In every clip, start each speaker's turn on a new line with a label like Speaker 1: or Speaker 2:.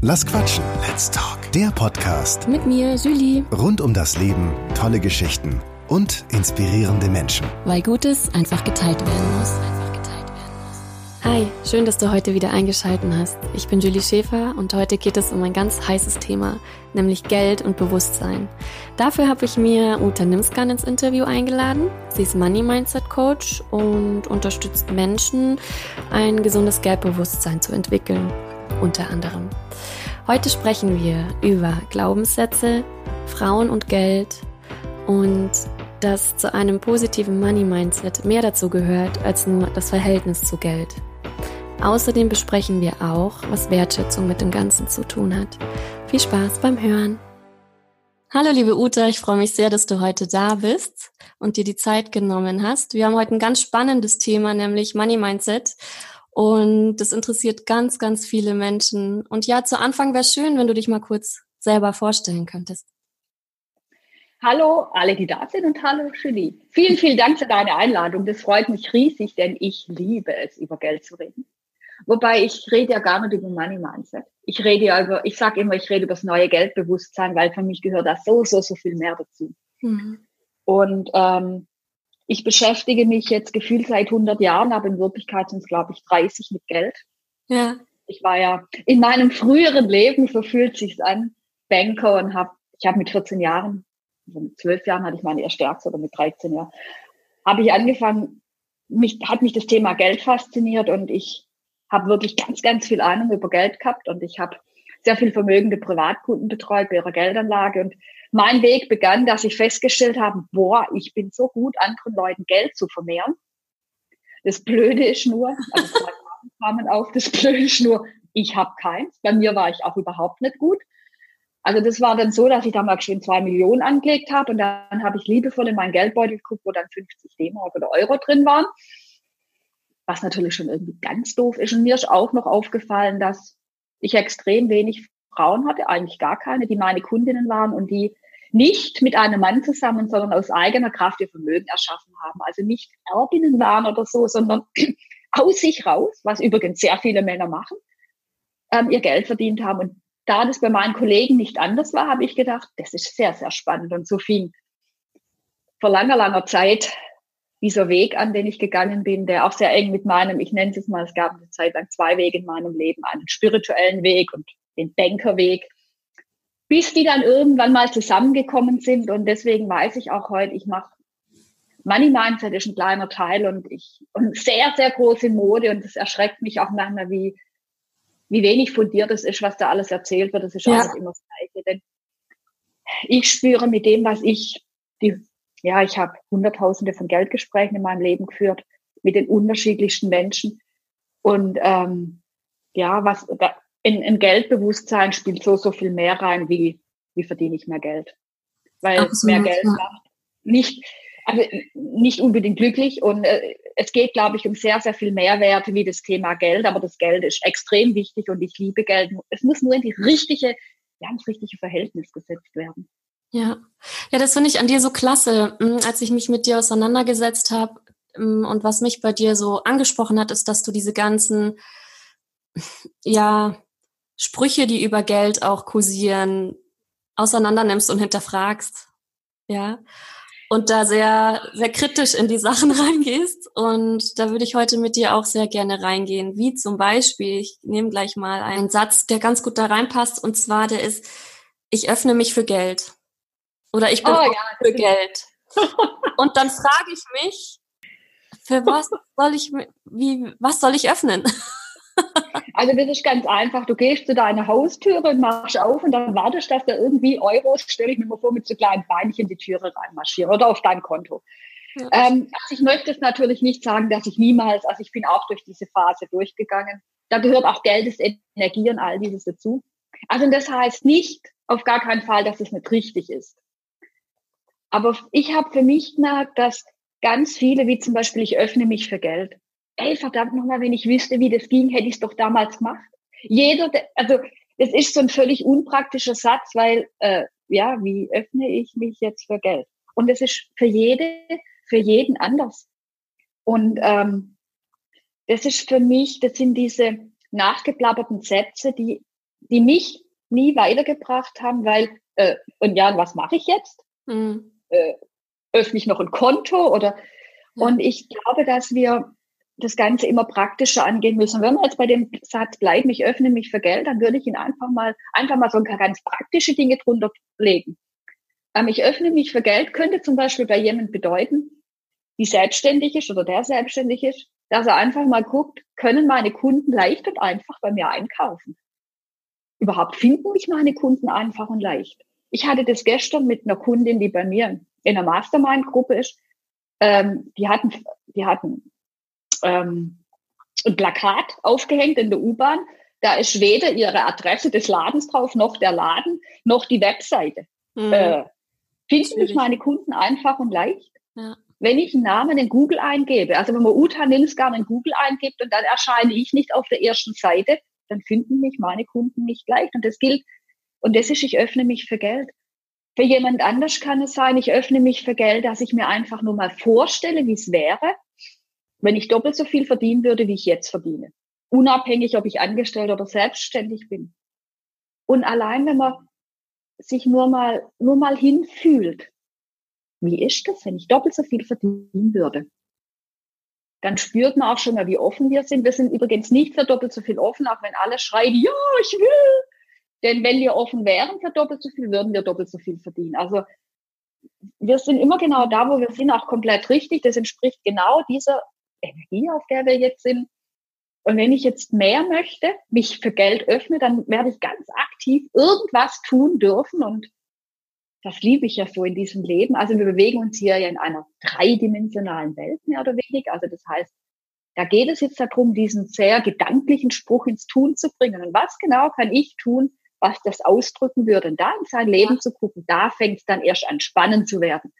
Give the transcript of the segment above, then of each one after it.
Speaker 1: Lass quatschen. Let's talk. Der Podcast
Speaker 2: Mit mir, Julie.
Speaker 1: rund um das Leben, tolle Geschichten und inspirierende Menschen.
Speaker 2: Weil Gutes einfach geteilt werden muss. Hi, schön, dass du heute wieder eingeschalten hast. Ich bin Julie Schäfer und heute geht es um ein ganz heißes Thema, nämlich Geld und Bewusstsein. Dafür habe ich mir Uta Nimskan ins Interview eingeladen. Sie ist Money Mindset Coach und unterstützt Menschen, ein gesundes Geldbewusstsein zu entwickeln, unter anderem. Heute sprechen wir über Glaubenssätze, Frauen und Geld und dass zu einem positiven Money Mindset mehr dazu gehört als nur das Verhältnis zu Geld. Außerdem besprechen wir auch, was Wertschätzung mit dem Ganzen zu tun hat. Viel Spaß beim Hören. Hallo liebe Uta, ich freue mich sehr, dass du heute da bist und dir die Zeit genommen hast. Wir haben heute ein ganz spannendes Thema, nämlich Money Mindset. Und das interessiert ganz, ganz viele Menschen. Und ja, zu Anfang wäre es schön, wenn du dich mal kurz selber vorstellen könntest.
Speaker 3: Hallo alle, die da sind und hallo Julie. Vielen, vielen Dank für deine Einladung. Das freut mich riesig, denn ich liebe es, über Geld zu reden. Wobei ich rede ja gar nicht über Money Mindset. Ich rede ja über, ich sage immer, ich rede über das neue Geldbewusstsein, weil für mich gehört da so, so, so viel mehr dazu. Mhm. Und ähm, ich beschäftige mich jetzt gefühlt seit 100 Jahren, aber in Wirklichkeit sind es, glaube ich, 30 mit Geld. Ja. Ich war ja in meinem früheren Leben, so fühlt sich's an, Banker und habe, ich habe mit 14 Jahren, also mit 12 Jahren hatte ich meine erste Aktie oder mit 13 Jahren, habe ich angefangen, mich, hat mich das Thema Geld fasziniert und ich habe wirklich ganz, ganz viel Ahnung über Geld gehabt und ich habe sehr viel vermögende Privatkunden betreut bei ihrer Geldanlage und mein Weg begann, dass ich festgestellt habe, boah, ich bin so gut, anderen Leuten Geld zu vermehren. Das Blöde ist nur, also kamen auf, das Blöde ist nur, ich habe keins. Bei mir war ich auch überhaupt nicht gut. Also das war dann so, dass ich damals schon zwei Millionen angelegt habe und dann habe ich liebevoll in meinen Geldbeutel geguckt, wo dann 50 D-Mark oder Euro drin waren was natürlich schon irgendwie ganz doof ist. Und mir ist auch noch aufgefallen, dass ich extrem wenig Frauen hatte, eigentlich gar keine, die meine Kundinnen waren und die nicht mit einem Mann zusammen, sondern aus eigener Kraft ihr Vermögen erschaffen haben. Also nicht Erbinnen waren oder so, sondern aus sich raus, was übrigens sehr viele Männer machen, ähm, ihr Geld verdient haben. Und da das bei meinen Kollegen nicht anders war, habe ich gedacht, das ist sehr, sehr spannend. Und so fing vor langer, langer Zeit dieser Weg an, den ich gegangen bin, der auch sehr eng mit meinem, ich nenne es jetzt mal, es gab eine Zeit lang zwei Wege in meinem Leben, einen spirituellen Weg und den Bankerweg, bis die dann irgendwann mal zusammengekommen sind. Und deswegen weiß ich auch heute, ich mache Money Mindset ist ein kleiner Teil und ich und sehr, sehr große Mode und das erschreckt mich auch manchmal, wie, wie wenig fundiert es ist, was da alles erzählt wird. Das ist ja. alles immer das Gleiche. Denn ich spüre mit dem, was ich die ja, ich habe Hunderttausende von Geldgesprächen in meinem Leben geführt mit den unterschiedlichsten Menschen. Und ähm, ja, was in, in Geldbewusstsein spielt so, so viel mehr rein, wie, wie verdiene ich mehr Geld. Weil Absolut, mehr Geld ja. macht nicht, also nicht unbedingt glücklich. Und äh, es geht, glaube ich, um sehr, sehr viel Mehrwerte wie das Thema Geld. Aber das Geld ist extrem wichtig und ich liebe Geld. Es muss nur in die richtige, ja, ins richtige Verhältnis gesetzt werden.
Speaker 2: Ja, ja, das finde ich an dir so klasse. Hm, als ich mich mit dir auseinandergesetzt habe hm, und was mich bei dir so angesprochen hat, ist, dass du diese ganzen, ja, Sprüche, die über Geld auch kursieren, auseinandernimmst und hinterfragst. Ja. Und da sehr, sehr kritisch in die Sachen reingehst. Und da würde ich heute mit dir auch sehr gerne reingehen. Wie zum Beispiel, ich nehme gleich mal einen Satz, der ganz gut da reinpasst. Und zwar, der ist, ich öffne mich für Geld. Oder ich bin oh, ja, für Geld. Und dann frage ich mich, für was soll ich, wie, was soll ich öffnen?
Speaker 3: Also das ist ganz einfach. Du gehst zu deiner Haustüre und machst auf und dann wartest, dass da irgendwie Euros, stelle ich mir mal vor, mit so kleinen Beinchen in die Türe reinmarschieren oder auf dein Konto. Ja. Ähm, also ich möchte es natürlich nicht sagen, dass ich niemals, also ich bin auch durch diese Phase durchgegangen. Da gehört auch Geld, ist Energie und all dieses dazu. Also das heißt nicht auf gar keinen Fall, dass es nicht richtig ist. Aber ich habe für mich gemerkt, dass ganz viele, wie zum Beispiel, ich öffne mich für Geld. Ey, verdammt nochmal, wenn ich wüsste, wie das ging, hätte ich es doch damals gemacht. Jeder, also es ist so ein völlig unpraktischer Satz, weil, äh, ja, wie öffne ich mich jetzt für Geld? Und es ist für jede, für jeden anders. Und ähm, das ist für mich, das sind diese nachgeplapperten Sätze, die die mich nie weitergebracht haben, weil, äh, und ja, was mache ich jetzt? Mhm. Äh, öffne ich noch ein Konto oder, ja. und ich glaube, dass wir das Ganze immer praktischer angehen müssen. Wenn wir jetzt bei dem Satz bleiben, ich öffne mich für Geld, dann würde ich ihn einfach mal, einfach mal so ganz praktische Dinge drunter legen. Ähm, ich öffne mich für Geld könnte zum Beispiel bei jemand bedeuten, die selbstständig ist oder der selbstständig ist, dass er einfach mal guckt, können meine Kunden leicht und einfach bei mir einkaufen? Überhaupt finden mich meine Kunden einfach und leicht? Ich hatte das gestern mit einer Kundin, die bei mir in einer Mastermind-Gruppe ist. Ähm, die hatten, die hatten ähm, ein Plakat aufgehängt in der U-Bahn. Da ist weder ihre Adresse des Ladens drauf, noch der Laden, noch die Webseite. Mhm. Äh, finden mich meine Kunden einfach und leicht? Ja wenn ich einen Namen in Google eingebe, also wenn man Uta Ninsgarn in Google eingibt und dann erscheine ich nicht auf der ersten Seite, dann finden mich meine Kunden nicht leicht. Und das gilt, und das ist, ich öffne mich für Geld. Für jemand anders kann es sein, ich öffne mich für Geld, dass ich mir einfach nur mal vorstelle, wie es wäre, wenn ich doppelt so viel verdienen würde, wie ich jetzt verdiene. Unabhängig, ob ich angestellt oder selbstständig bin. Und allein, wenn man sich nur mal, nur mal hinfühlt, wie ist das, wenn ich doppelt so viel verdienen würde? Dann spürt man auch schon mal, wie offen wir sind. Wir sind übrigens nicht für doppelt so viel offen, auch wenn alle schreien, ja, ich will. Denn wenn wir offen wären für doppelt so viel, würden wir doppelt so viel verdienen. Also wir sind immer genau da, wo wir sind, auch komplett richtig. Das entspricht genau dieser Energie, auf der wir jetzt sind. Und wenn ich jetzt mehr möchte, mich für Geld öffne, dann werde ich ganz aktiv irgendwas tun dürfen und das liebe ich ja so in diesem Leben. Also wir bewegen uns hier ja in einer dreidimensionalen Welt, mehr oder weniger. Also das heißt, da geht es jetzt darum, diesen sehr gedanklichen Spruch ins Tun zu bringen. Und was genau kann ich tun, was das ausdrücken würde? Und da in sein Leben zu gucken, da fängt es dann erst an, spannend zu werden.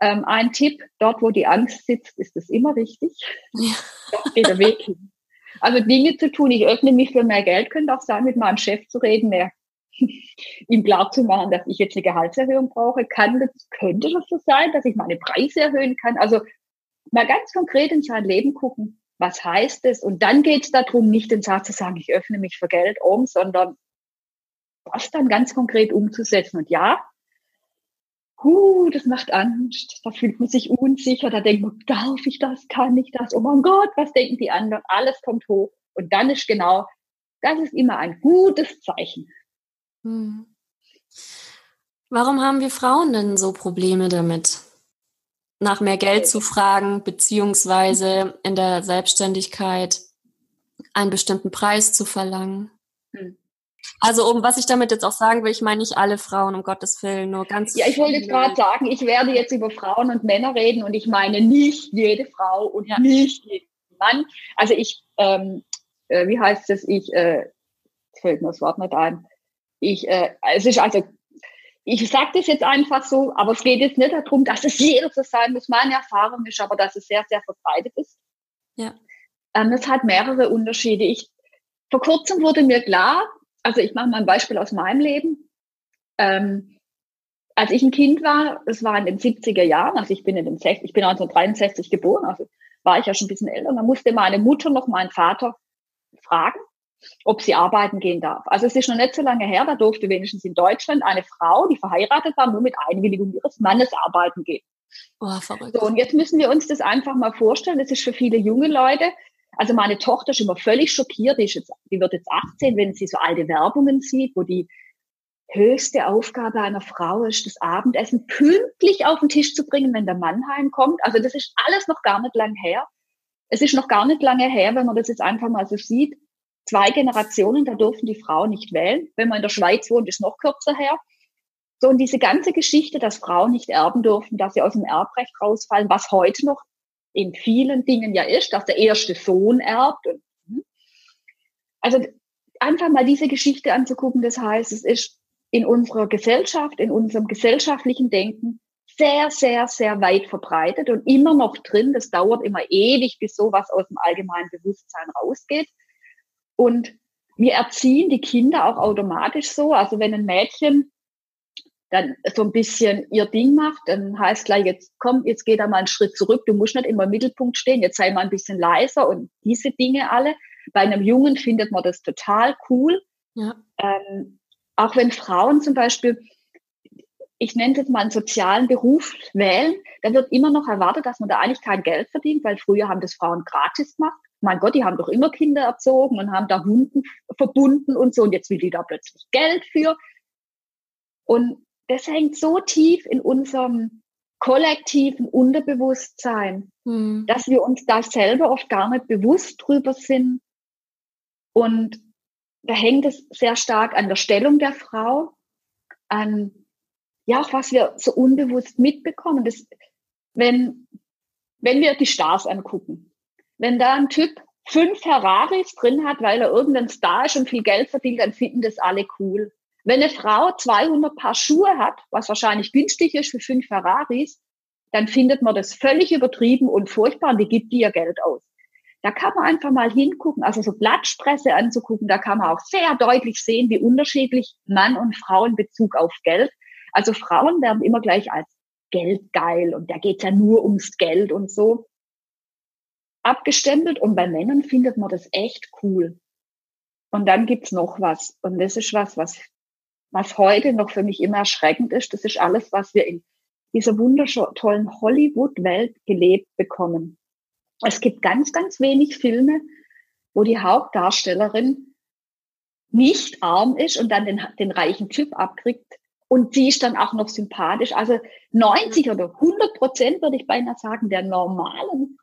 Speaker 3: Ähm, ein Tipp, dort wo die Angst sitzt, ist es immer richtig. Ja. Dort geht der Weg hin. Also Dinge zu tun, ich öffne mich für mehr Geld, könnte auch sein, mit meinem Chef zu reden, mehr ihm klar zu machen, dass ich jetzt eine Gehaltserhöhung brauche, kann das, könnte das so sein, dass ich meine Preise erhöhen kann. Also mal ganz konkret in sein Leben gucken, was heißt es? Und dann geht es darum, nicht den Satz zu sagen, ich öffne mich für Geld um, sondern das dann ganz konkret umzusetzen. Und ja, huh, das macht Angst, da fühlt man sich unsicher, da denkt man, darf ich das, kann ich das? Oh mein Gott, was denken die anderen? Alles kommt hoch. Und dann ist genau, das ist immer ein gutes Zeichen. Hm.
Speaker 2: Warum haben wir Frauen denn so Probleme damit? Nach mehr Geld zu fragen, beziehungsweise in der Selbstständigkeit einen bestimmten Preis zu verlangen. Hm. Also um was ich damit jetzt auch sagen will, ich meine nicht alle Frauen, um Gottes Willen, nur ganz.
Speaker 3: Ja, ich wollte jetzt gerade sagen, ich werde jetzt über Frauen und Männer reden und ich meine nicht jede Frau und ja. nicht jeden Mann. Also ich, ähm, äh, wie heißt es, ich, äh, fällt mir das Wort nicht ein, ich, äh, es ist also, ich sage das jetzt einfach so, aber es geht jetzt nicht darum, dass es jeder so sein muss. Meine Erfahrung ist aber, dass es sehr, sehr verbreitet ist. Ja. Ähm, es hat mehrere Unterschiede. Ich, vor kurzem wurde mir klar, also ich mache mal ein Beispiel aus meinem Leben. Ähm, als ich ein Kind war, es war in den 70er Jahren, also ich bin in den 60, ich bin 1963 geboren, also war ich ja schon ein bisschen älter, da musste meine Mutter noch meinen Vater fragen, ob sie arbeiten gehen darf. Also es ist noch nicht so lange her, da durfte wenigstens in Deutschland eine Frau, die verheiratet war, nur mit Einwilligung ihres Mannes arbeiten gehen. Oh, verrückt. So, und jetzt müssen wir uns das einfach mal vorstellen. Das ist für viele junge Leute. Also meine Tochter ist immer völlig schockiert. Die, ist jetzt, die wird jetzt 18, wenn sie so alte Werbungen sieht, wo die höchste Aufgabe einer Frau ist, das Abendessen pünktlich auf den Tisch zu bringen, wenn der Mann heimkommt. Also das ist alles noch gar nicht lang her. Es ist noch gar nicht lange her, wenn man das jetzt einfach mal so sieht zwei Generationen, da durften die Frauen nicht wählen. Wenn man in der Schweiz wohnt, ist noch kürzer her. So, und diese ganze Geschichte, dass Frauen nicht erben durften, dass sie aus dem Erbrecht rausfallen, was heute noch in vielen Dingen ja ist, dass der erste Sohn erbt. Also einfach mal diese Geschichte anzugucken, das heißt, es ist in unserer Gesellschaft, in unserem gesellschaftlichen Denken sehr, sehr, sehr weit verbreitet und immer noch drin. Das dauert immer ewig, bis sowas aus dem allgemeinen Bewusstsein rausgeht. Und wir erziehen die Kinder auch automatisch so. Also wenn ein Mädchen dann so ein bisschen ihr Ding macht, dann heißt gleich, jetzt komm, jetzt geh da mal einen Schritt zurück, du musst nicht immer im Mittelpunkt stehen, jetzt sei mal ein bisschen leiser und diese Dinge alle. Bei einem Jungen findet man das total cool. Ja. Ähm, auch wenn Frauen zum Beispiel, ich nenne es jetzt mal einen sozialen Beruf wählen, dann wird immer noch erwartet, dass man da eigentlich kein Geld verdient, weil früher haben das Frauen gratis gemacht. Mein Gott, die haben doch immer Kinder erzogen und haben da Hunden verbunden und so. Und jetzt will die da plötzlich Geld für. Und das hängt so tief in unserem kollektiven Unterbewusstsein, hm. dass wir uns da selber oft gar nicht bewusst drüber sind. Und da hängt es sehr stark an der Stellung der Frau, an ja auch was wir so unbewusst mitbekommen. Das, wenn, wenn wir die Stars angucken, wenn da ein Typ fünf Ferraris drin hat, weil er irgendein Star ist und viel Geld verdient, dann finden das alle cool. Wenn eine Frau 200 Paar Schuhe hat, was wahrscheinlich günstig ist für fünf Ferraris, dann findet man das völlig übertrieben und furchtbar und die gibt ihr Geld aus. Da kann man einfach mal hingucken, also so Blattspresse anzugucken, da kann man auch sehr deutlich sehen, wie unterschiedlich Mann und Frau in Bezug auf Geld. Also Frauen werden immer gleich als geldgeil und da geht's ja nur ums Geld und so abgestempelt und bei Männern findet man das echt cool. Und dann gibt's noch was und das ist was, was was heute noch für mich immer erschreckend ist, das ist alles, was wir in dieser wundervollen Hollywood-Welt gelebt bekommen. Es gibt ganz, ganz wenig Filme, wo die Hauptdarstellerin nicht arm ist und dann den, den reichen Typ abkriegt und sie ist dann auch noch sympathisch. Also 90 oder 100 Prozent würde ich beinahe sagen, der normalen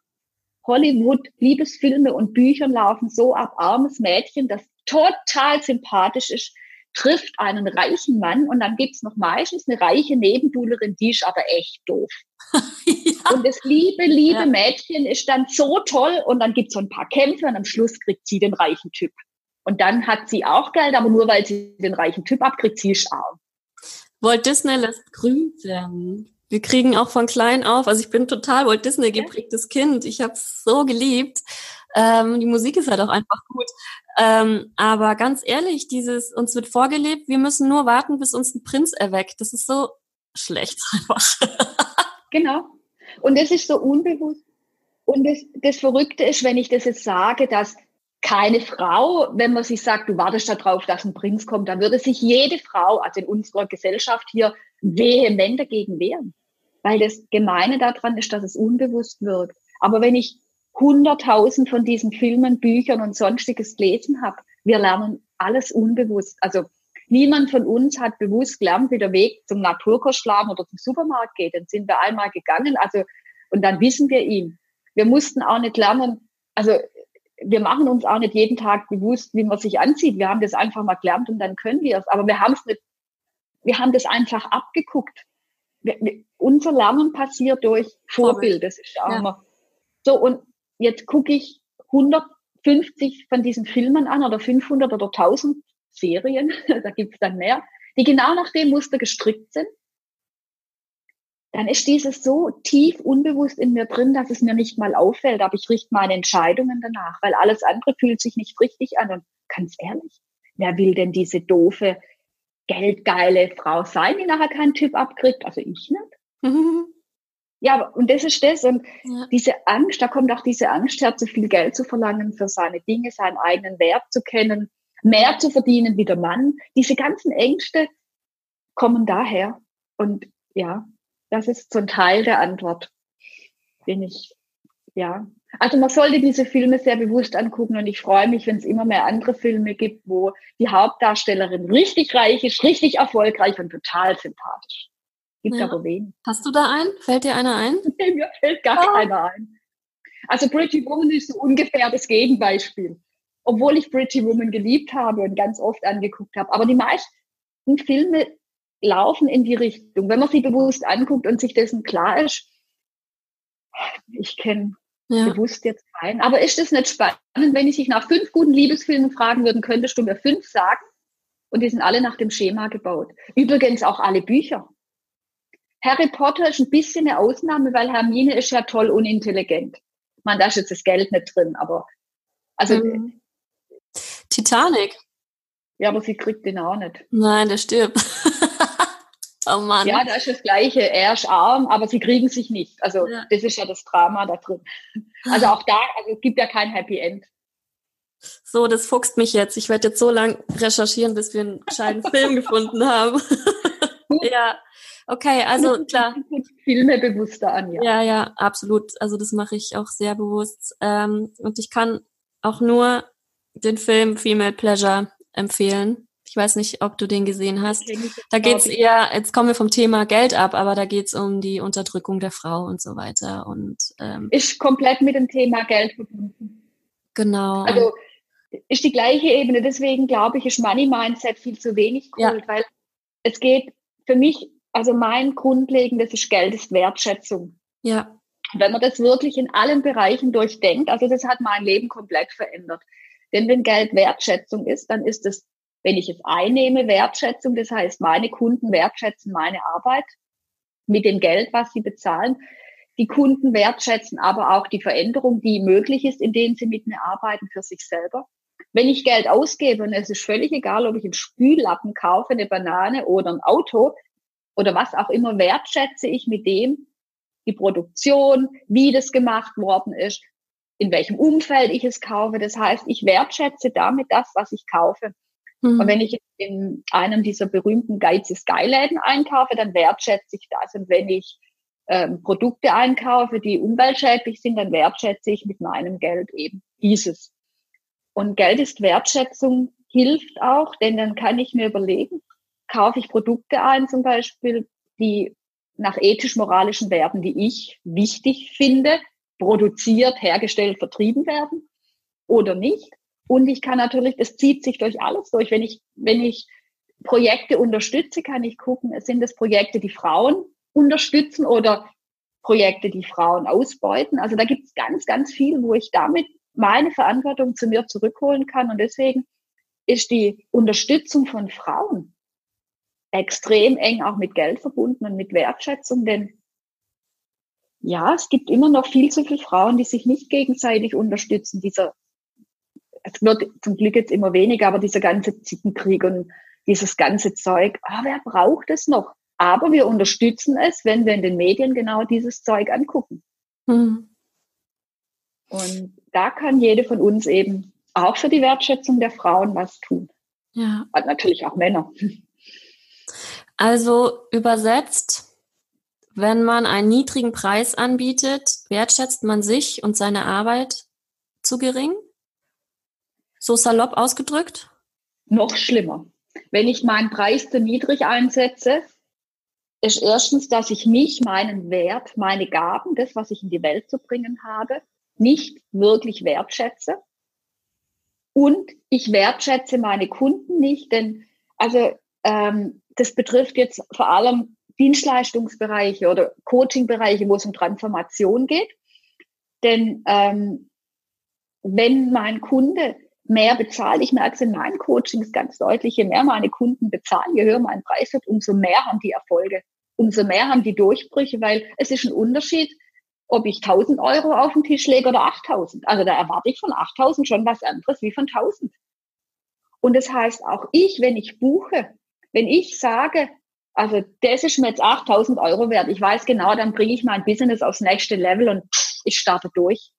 Speaker 3: Hollywood-Liebesfilme und Büchern laufen so ab, armes Mädchen, das total sympathisch ist, trifft einen reichen Mann und dann gibt's noch meistens eine reiche Nebenbuhlerin, die ist aber echt doof. ja. Und das liebe, liebe ja. Mädchen ist dann so toll und dann gibt's so ein paar Kämpfe und am Schluss kriegt sie den reichen Typ. Und dann hat sie auch Geld, aber nur weil sie den reichen Typ abkriegt, sie ist arm.
Speaker 2: Walt Disney lässt grün werden. Wir kriegen auch von klein auf, also ich bin total Walt Disney geprägtes. Kind. Ich habe es so geliebt. Ähm, die Musik ist halt auch einfach gut. Ähm, aber ganz ehrlich, dieses, uns wird vorgelebt, wir müssen nur warten, bis uns ein Prinz erweckt. Das ist so schlecht einfach.
Speaker 3: genau. Und das ist so unbewusst. Und das, das Verrückte ist, wenn ich das jetzt sage, dass keine Frau, wenn man sich sagt, du wartest darauf, dass ein Prinz kommt, dann würde sich jede Frau, also in unserer Gesellschaft hier, vehement dagegen wehren. Weil das Gemeine daran ist, dass es unbewusst wirkt. Aber wenn ich hunderttausend von diesen Filmen, Büchern und sonstiges gelesen habe. Wir lernen alles unbewusst. Also niemand von uns hat bewusst gelernt, wie der Weg zum Naturkostladen oder zum Supermarkt geht. Dann sind wir einmal gegangen, also und dann wissen wir ihn. Wir mussten auch nicht lernen, also wir machen uns auch nicht jeden Tag bewusst, wie man sich anzieht. Wir haben das einfach mal gelernt und dann können wir es. Aber wir haben es nicht, wir haben das einfach abgeguckt. Wir, wir, unser Lernen passiert durch Vorbild. Das ist auch ja. immer so. Und jetzt gucke ich 150 von diesen Filmen an oder 500 oder 1000 Serien, da gibt es dann mehr, die genau nach dem Muster gestrickt sind, dann ist dieses so tief unbewusst in mir drin, dass es mir nicht mal auffällt, aber ich richte meine Entscheidungen danach, weil alles andere fühlt sich nicht richtig an. Und ganz ehrlich, wer will denn diese doofe, geldgeile Frau sein, die nachher keinen Typ abkriegt? Also ich nicht. Ja, und das ist das. Und ja. diese Angst, da kommt auch diese Angst her, zu viel Geld zu verlangen für seine Dinge, seinen eigenen Wert zu kennen, mehr zu verdienen wie der Mann. Diese ganzen Ängste kommen daher. Und ja, das ist so ein Teil der Antwort, den ich, ja. Also man sollte diese Filme sehr bewusst angucken und ich freue mich, wenn es immer mehr andere Filme gibt, wo die Hauptdarstellerin richtig reich ist, richtig erfolgreich und total sympathisch. Gibt ja. aber wen.
Speaker 2: Hast du da einen? Fällt dir einer ein?
Speaker 3: Nee, mir fällt gar oh. keiner ein. Also Pretty Woman ist so ungefähr das Gegenbeispiel. Obwohl ich Pretty Woman geliebt habe und ganz oft angeguckt habe. Aber die meisten Filme laufen in die Richtung. Wenn man sie bewusst anguckt und sich dessen klar ist, ich kenne ja. bewusst jetzt keinen. Aber ist das nicht spannend, wenn ich dich nach fünf guten Liebesfilmen fragen würde, könntest du mir fünf sagen? Und die sind alle nach dem Schema gebaut. Übrigens auch alle Bücher. Harry Potter ist ein bisschen eine Ausnahme, weil Hermine ist ja toll unintelligent. Man, da ist jetzt das Geld nicht drin, aber also
Speaker 2: mhm. Titanic.
Speaker 3: Ja, aber sie kriegt den auch nicht.
Speaker 2: Nein, der stirbt.
Speaker 3: oh Mann. Ja, da ist das Gleiche. Er ist arm, aber sie kriegen sich nicht. Also ja. das ist ja das Drama da drin. Also auch da, also es gibt ja kein Happy End.
Speaker 2: So das fuchst mich jetzt. Ich werde jetzt so lang recherchieren, bis wir einen gescheiten Film gefunden haben. ja, okay, also klar.
Speaker 3: Filme bewusster an,
Speaker 2: ja. Ja, ja, absolut. Also das mache ich auch sehr bewusst. Ähm, und ich kann auch nur den Film Female Pleasure empfehlen. Ich weiß nicht, ob du den gesehen hast. Da geht's eher, jetzt kommen wir vom Thema Geld ab, aber da geht's um die Unterdrückung der Frau und so weiter. Und
Speaker 3: ähm, ist komplett mit dem Thema Geld verbunden.
Speaker 2: Genau.
Speaker 3: Also ist die gleiche Ebene. Deswegen glaube ich, ist Money Mindset viel zu wenig geholt, ja. weil es geht für mich, also mein grundlegendes ist Geld ist Wertschätzung.
Speaker 2: Ja.
Speaker 3: Wenn man das wirklich in allen Bereichen durchdenkt, also das hat mein Leben komplett verändert. Denn wenn Geld Wertschätzung ist, dann ist es, wenn ich es einnehme, Wertschätzung. Das heißt, meine Kunden wertschätzen meine Arbeit mit dem Geld, was sie bezahlen. Die Kunden wertschätzen aber auch die Veränderung, die möglich ist, indem sie mit mir arbeiten für sich selber. Wenn ich Geld ausgebe und es ist völlig egal, ob ich einen Spüllappen kaufe, eine Banane oder ein Auto oder was auch immer, wertschätze ich mit dem die Produktion, wie das gemacht worden ist, in welchem Umfeld ich es kaufe. Das heißt, ich wertschätze damit das, was ich kaufe. Mhm. Und wenn ich in einem dieser berühmten Geiz ist Läden einkaufe, dann wertschätze ich das. Und wenn ich ähm, Produkte einkaufe, die umweltschädlich sind, dann wertschätze ich mit meinem Geld eben dieses. Und Geld ist Wertschätzung, hilft auch, denn dann kann ich mir überlegen, kaufe ich Produkte ein zum Beispiel, die nach ethisch-moralischen Werten, die ich wichtig finde, produziert, hergestellt, vertrieben werden oder nicht. Und ich kann natürlich, das zieht sich durch alles durch. Wenn ich, wenn ich Projekte unterstütze, kann ich gucken, sind es Projekte, die Frauen unterstützen oder Projekte, die Frauen ausbeuten. Also da gibt es ganz, ganz viel, wo ich damit meine Verantwortung zu mir zurückholen kann. Und deswegen ist die Unterstützung von Frauen extrem eng auch mit Geld verbunden und mit Wertschätzung, denn ja, es gibt immer noch viel zu viele Frauen, die sich nicht gegenseitig unterstützen. Dieser, es wird zum Glück jetzt immer weniger, aber dieser ganze Zickenkrieg und dieses ganze Zeug, ah, wer braucht es noch? Aber wir unterstützen es, wenn wir in den Medien genau dieses Zeug angucken. Mhm. Und da kann jede von uns eben auch für die Wertschätzung der Frauen was tun.
Speaker 2: Ja.
Speaker 3: Und natürlich auch Männer.
Speaker 2: Also übersetzt, wenn man einen niedrigen Preis anbietet, wertschätzt man sich und seine Arbeit zu gering? So salopp ausgedrückt?
Speaker 3: Noch schlimmer. Wenn ich meinen Preis zu niedrig einsetze, ist erstens, dass ich mich, meinen Wert, meine Gaben, das, was ich in die Welt zu bringen habe, nicht wirklich wertschätze. Und ich wertschätze meine Kunden nicht, denn also ähm, das betrifft jetzt vor allem Dienstleistungsbereiche oder Coachingbereiche, wo es um Transformation geht. Denn ähm, wenn mein Kunde mehr bezahlt, ich merke es in meinen Coachings ganz deutlich, je mehr meine Kunden bezahlen, je höher mein Preis wird, umso mehr haben die Erfolge, umso mehr haben die Durchbrüche, weil es ist ein Unterschied, ob ich 1000 Euro auf den Tisch lege oder 8000. Also da erwarte ich von 8000 schon was anderes wie von 1000. Und das heißt auch ich, wenn ich buche, wenn ich sage, also das ist mir jetzt 8000 Euro wert, ich weiß genau, dann bringe ich mein Business aufs nächste Level und ich starte durch.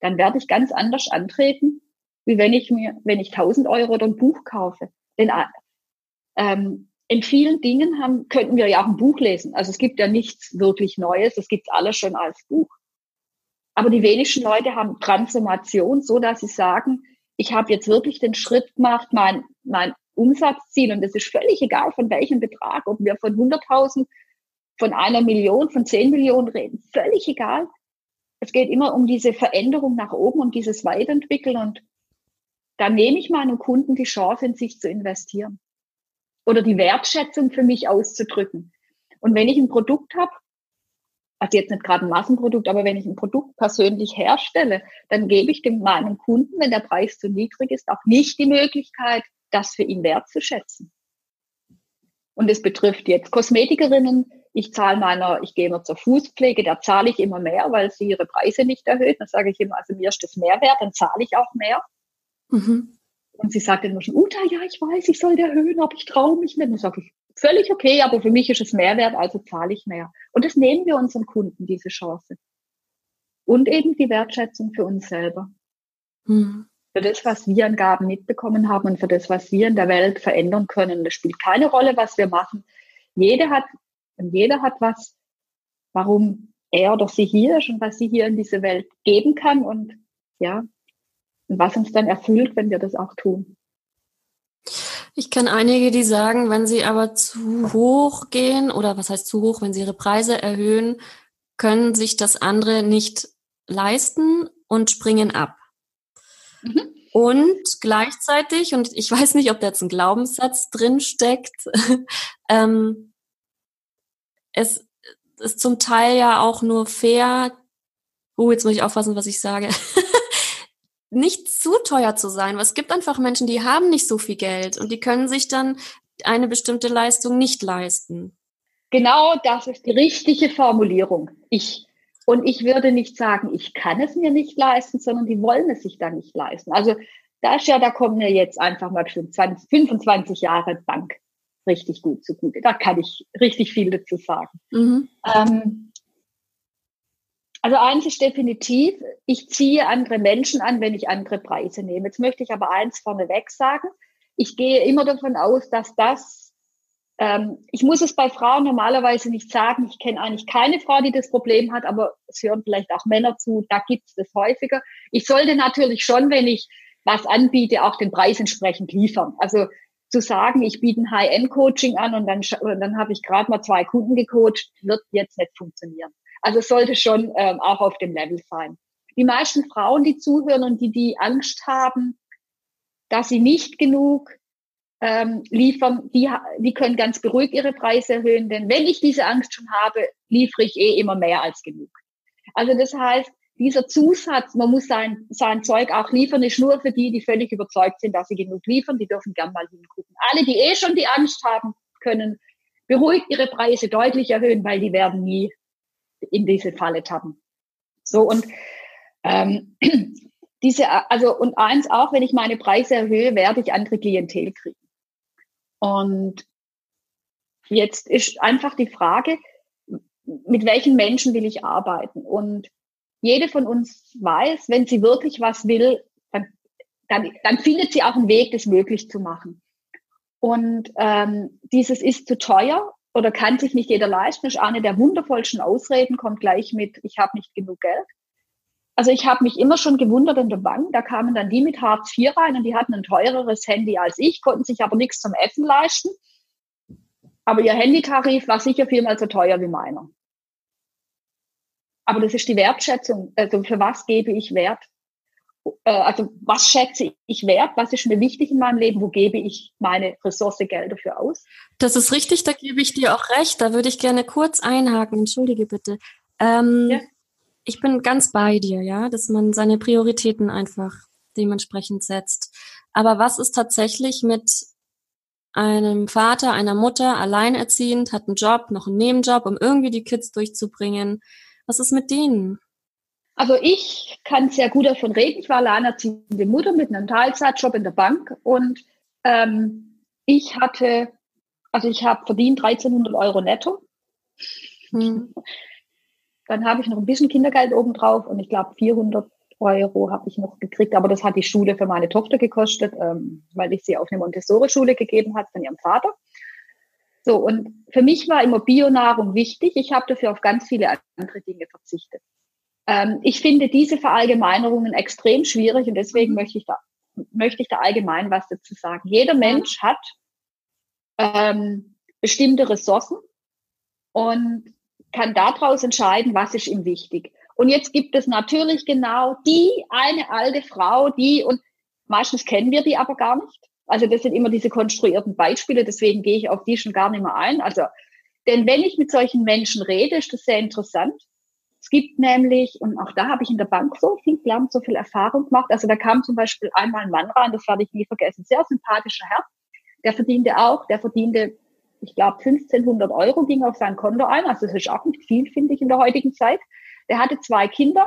Speaker 3: Dann werde ich ganz anders antreten, wie wenn ich mir, wenn ich 1000 Euro oder ein Buch kaufe. Denn ähm, in vielen Dingen haben, könnten wir ja auch ein Buch lesen. Also es gibt ja nichts wirklich Neues, es gibt alles schon als Buch. Aber die wenigsten Leute haben Transformation, so dass sie sagen, ich habe jetzt wirklich den Schritt gemacht, mein, mein Umsatzziel, und das ist völlig egal von welchem Betrag, ob wir von 100.000, von einer Million, von 10 Millionen reden, völlig egal. Es geht immer um diese Veränderung nach oben und dieses Weiterentwickeln und da nehme ich meinen Kunden die Chance, in sich zu investieren oder die Wertschätzung für mich auszudrücken. Und wenn ich ein Produkt habe, also jetzt nicht gerade ein Massenprodukt, aber wenn ich ein Produkt persönlich herstelle, dann gebe ich dem meinem Kunden, wenn der Preis zu niedrig ist, auch nicht die Möglichkeit, das für ihn wertzuschätzen. Und es betrifft jetzt Kosmetikerinnen. Ich zahle meiner, ich gehe immer zur Fußpflege, da zahle ich immer mehr, weil sie ihre Preise nicht erhöht. Dann sage ich immer, also mir ist das Mehrwert, dann zahle ich auch mehr. Mhm. Und sie sagt immer schon, Uta, ja, ich weiß, ich soll die erhöhen, aber ich traue mich nicht. Dann sage ich, völlig okay, aber für mich ist es Mehrwert, also zahle ich mehr. Und das nehmen wir unseren Kunden, diese Chance. Und eben die Wertschätzung für uns selber. Mhm. Für das, was wir an Gaben mitbekommen haben und für das, was wir in der Welt verändern können. Das spielt keine Rolle, was wir machen. Jeder hat, jeder hat was, warum er oder sie hier ist und was sie hier in diese Welt geben kann und ja, und was uns dann erfüllt, wenn wir das auch tun.
Speaker 2: Ich kenne einige, die sagen, wenn sie aber zu hoch gehen oder was heißt zu hoch, wenn sie ihre Preise erhöhen, können sich das andere nicht leisten und springen ab. Mhm. Und gleichzeitig, und ich weiß nicht, ob da jetzt ein Glaubenssatz drin steckt, ähm, es ist zum Teil ja auch nur fair, oh, jetzt muss ich aufpassen, was ich sage, nicht zu teuer zu sein. es gibt einfach Menschen, die haben nicht so viel Geld und die können sich dann eine bestimmte Leistung nicht leisten.
Speaker 3: Genau das ist die richtige Formulierung. Ich und ich würde nicht sagen, ich kann es mir nicht leisten, sondern die wollen es sich dann nicht leisten. Also da ist ja, da kommen mir jetzt einfach mal schon 20, 25 Jahre Bank richtig gut zugute. Da kann ich richtig viel dazu sagen. Mhm. Ähm, also eins ist definitiv, ich ziehe andere Menschen an, wenn ich andere Preise nehme. Jetzt möchte ich aber eins vorneweg sagen. Ich gehe immer davon aus, dass das ähm, ich muss es bei Frauen normalerweise nicht sagen. Ich kenne eigentlich keine Frau, die das Problem hat, aber es hören vielleicht auch Männer zu. Da gibt es das häufiger. Ich sollte natürlich schon, wenn ich was anbiete, auch den Preis entsprechend liefern. Also zu sagen, ich biete ein High-End-Coaching an und dann, dann habe ich gerade mal zwei Kunden gecoacht, wird jetzt nicht funktionieren. Also sollte schon ähm, auch auf dem Level sein. Die meisten Frauen, die zuhören und die die Angst haben, dass sie nicht genug ähm, liefern, die, die können ganz beruhigt ihre Preise erhöhen, denn wenn ich diese Angst schon habe, liefere ich eh immer mehr als genug. Also das heißt, dieser Zusatz, man muss sein, sein Zeug auch liefern, ist nur für die, die völlig überzeugt sind, dass sie genug liefern, die dürfen gern mal hingucken. Alle, die eh schon die Angst haben, können beruhigt ihre Preise deutlich erhöhen, weil die werden nie in diese Falle tappen. So und ähm, diese, also und eins auch, wenn ich meine Preise erhöhe, werde ich andere Klientel kriegen. Und jetzt ist einfach die Frage, mit welchen Menschen will ich arbeiten? Und jede von uns weiß, wenn sie wirklich was will, dann, dann, dann findet sie auch einen Weg, das möglich zu machen. Und ähm, dieses ist zu teuer oder kann sich nicht jeder leisten, ist eine der wundervollsten Ausreden, kommt gleich mit, ich habe nicht genug Geld. Also ich habe mich immer schon gewundert in der Bank. Da kamen dann die mit Hartz IV rein und die hatten ein teureres Handy als ich, konnten sich aber nichts zum Essen leisten. Aber ihr Handytarif war sicher viermal so teuer wie meiner. Aber das ist die Wertschätzung. Also für was gebe ich Wert? Äh, also was schätze ich wert? Was ist mir wichtig in meinem Leben? Wo gebe ich meine Ressource Geld dafür aus?
Speaker 2: Das ist richtig, da gebe ich dir auch recht. Da würde ich gerne kurz einhaken. Entschuldige bitte. Ähm, ja ich bin ganz bei dir, ja, dass man seine Prioritäten einfach dementsprechend setzt. Aber was ist tatsächlich mit einem Vater, einer Mutter, alleinerziehend, hat einen Job, noch einen Nebenjob, um irgendwie die Kids durchzubringen? Was ist mit denen?
Speaker 3: Also ich kann sehr gut davon reden. Ich war alleinerziehende Mutter mit einem Teilzeitjob in der Bank und ähm, ich hatte, also ich habe verdient 1300 Euro netto. Hm. Dann habe ich noch ein bisschen Kindergeld obendrauf und ich glaube 400 Euro habe ich noch gekriegt, aber das hat die Schule für meine Tochter gekostet, ähm, weil ich sie auf eine Montessori-Schule gegeben hat von ihrem Vater. So, und für mich war immer Bionahrung wichtig. Ich habe dafür auf ganz viele andere Dinge verzichtet. Ähm, ich finde diese Verallgemeinerungen extrem schwierig und deswegen möchte ich da, möchte ich da allgemein was dazu sagen. Jeder Mensch hat ähm, bestimmte Ressourcen und kann daraus entscheiden, was ist ihm wichtig. Und jetzt gibt es natürlich genau die eine alte Frau, die, und meistens kennen wir die aber gar nicht. Also das sind immer diese konstruierten Beispiele, deswegen gehe ich auf die schon gar nicht mehr ein. Also, denn wenn ich mit solchen Menschen rede, ist das sehr interessant. Es gibt nämlich, und auch da habe ich in der Bank so viel gelernt, so viel Erfahrung gemacht. Also da kam zum Beispiel einmal ein Mann rein, das werde ich nie vergessen, sehr sympathischer Herr. Der verdiente auch, der verdiente ich glaube, 1500 Euro ging auf sein Konto ein. Also das ist auch nicht viel, finde ich, in der heutigen Zeit. Der hatte zwei Kinder.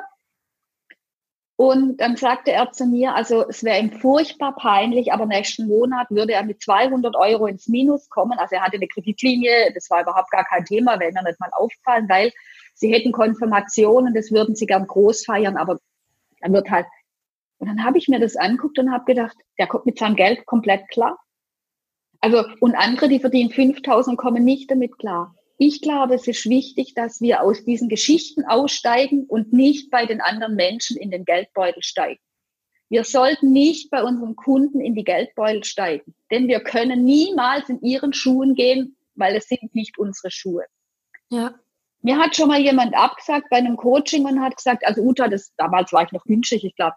Speaker 3: Und dann sagte er zu mir, also es wäre ihm furchtbar peinlich, aber nächsten Monat würde er mit 200 Euro ins Minus kommen. Also er hatte eine Kreditlinie, das war überhaupt gar kein Thema, wäre mir nicht mal auffallen, weil sie hätten Konfirmationen, das würden sie gern groß feiern, aber dann wird halt Und dann habe ich mir das anguckt und habe gedacht, der kommt mit seinem Geld komplett klar. Also, und andere, die verdienen 5000, kommen nicht damit klar. Ich glaube, es ist wichtig, dass wir aus diesen Geschichten aussteigen und nicht bei den anderen Menschen in den Geldbeutel steigen. Wir sollten nicht bei unseren Kunden in die Geldbeutel steigen, denn wir können niemals in ihren Schuhen gehen, weil es sind nicht unsere Schuhe. Ja. Mir hat schon mal jemand abgesagt bei einem Coaching und hat gesagt, also Uta, das, damals war ich noch günstig, ich glaube,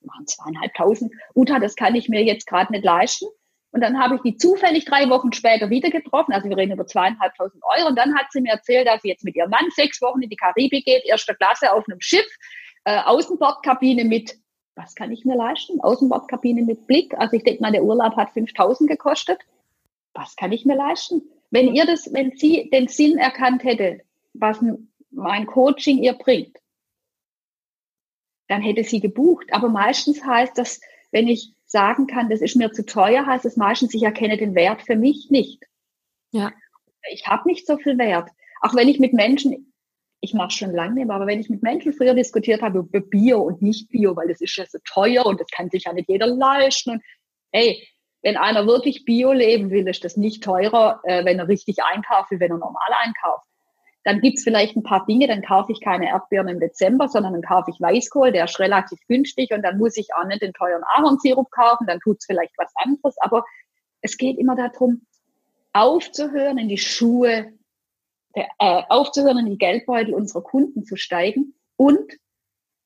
Speaker 3: waren zweieinhalbtausend. Uta, das kann ich mir jetzt gerade nicht leisten. Und dann habe ich die zufällig drei Wochen später wieder getroffen. Also wir reden über zweieinhalbtausend Euro. Und dann hat sie mir erzählt, dass sie jetzt mit ihrem Mann sechs Wochen in die Karibik geht, erster Klasse auf einem Schiff, äh, Außenbordkabine mit, was kann ich mir leisten? Außenbordkabine mit Blick. Also ich denke mal, der Urlaub hat 5000 gekostet. Was kann ich mir leisten? Wenn ihr das, wenn sie den Sinn erkannt hätte, was mein Coaching ihr bringt, dann hätte sie gebucht. Aber meistens heißt das, wenn ich sagen kann, das ist mir zu teuer, heißt es meistens, ich erkenne den Wert für mich nicht. Ja. Ich habe nicht so viel Wert. Auch wenn ich mit Menschen, ich mache schon lange nicht mehr, aber wenn ich mit Menschen früher diskutiert habe über Bio und nicht Bio, weil das ist ja so teuer und das kann sich ja nicht jeder leisten. Und hey, wenn einer wirklich Bio leben will, ist das nicht teurer, äh, wenn er richtig einkauft, wie wenn er normal einkauft. Dann gibt's vielleicht ein paar Dinge, dann kaufe ich keine Erdbeeren im Dezember, sondern dann kaufe ich Weißkohl, der ist relativ günstig und dann muss ich auch nicht den teuren Ahornsirup kaufen, dann tut's vielleicht was anderes. Aber es geht immer darum, aufzuhören, in die Schuhe, der, äh, aufzuhören, in die Geldbeutel unserer Kunden zu steigen und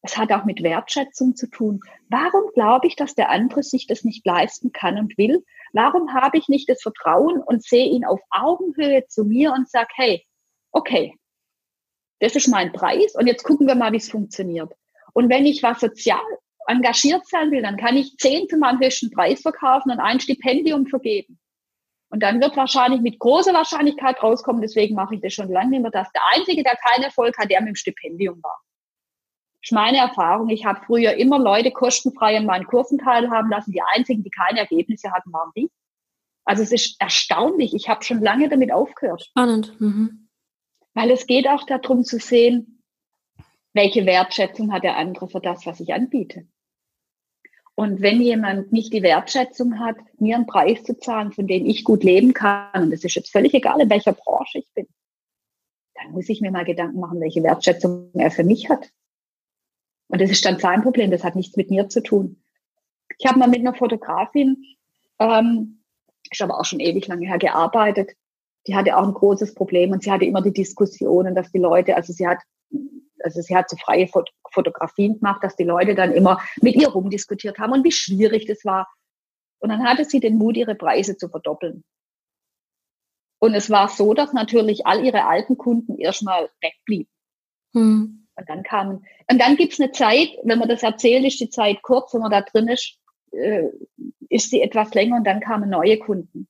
Speaker 3: es hat auch mit Wertschätzung zu tun. Warum glaube ich, dass der andere sich das nicht leisten kann und will? Warum habe ich nicht das Vertrauen und sehe ihn auf Augenhöhe zu mir und sage, hey, okay, das ist mein Preis und jetzt gucken wir mal, wie es funktioniert. Und wenn ich was sozial engagiert sein will, dann kann ich zehn zu meinem höchsten Preis verkaufen und ein Stipendium vergeben. Und dann wird wahrscheinlich mit großer Wahrscheinlichkeit rauskommen, deswegen mache ich das schon lange nicht mehr, dass der Einzige, der keinen Erfolg hat, der mit dem Stipendium war. Das ist meine Erfahrung. Ich habe früher immer Leute kostenfrei an meinen Kursen teilhaben lassen. Die einzigen, die keine Ergebnisse hatten, waren die. Also es ist erstaunlich. Ich habe schon lange damit aufgehört. Spannend. Mhm. Weil es geht auch darum zu sehen, welche Wertschätzung hat der andere für das, was ich anbiete. Und wenn jemand nicht die Wertschätzung hat, mir einen Preis zu zahlen, von dem ich gut leben kann, und das ist jetzt völlig egal, in welcher Branche ich bin, dann muss ich mir mal Gedanken machen, welche Wertschätzung er für mich hat. Und das ist dann sein Problem, das hat nichts mit mir zu tun. Ich habe mal mit einer Fotografin, ähm, ist aber auch schon ewig lange her gearbeitet, die hatte auch ein großes Problem und sie hatte immer die Diskussionen, dass die Leute, also sie hat, also sie hat so freie Fot Fotografien gemacht, dass die Leute dann immer mit ihr rumdiskutiert haben und wie schwierig das war. Und dann hatte sie den Mut, ihre Preise zu verdoppeln. Und es war so, dass natürlich all ihre alten Kunden erstmal wegblieben. Hm. Und dann kamen, und dann gibt's eine Zeit, wenn man das erzählt, ist die Zeit kurz, wenn man da drin ist, äh, ist sie etwas länger und dann kamen neue Kunden.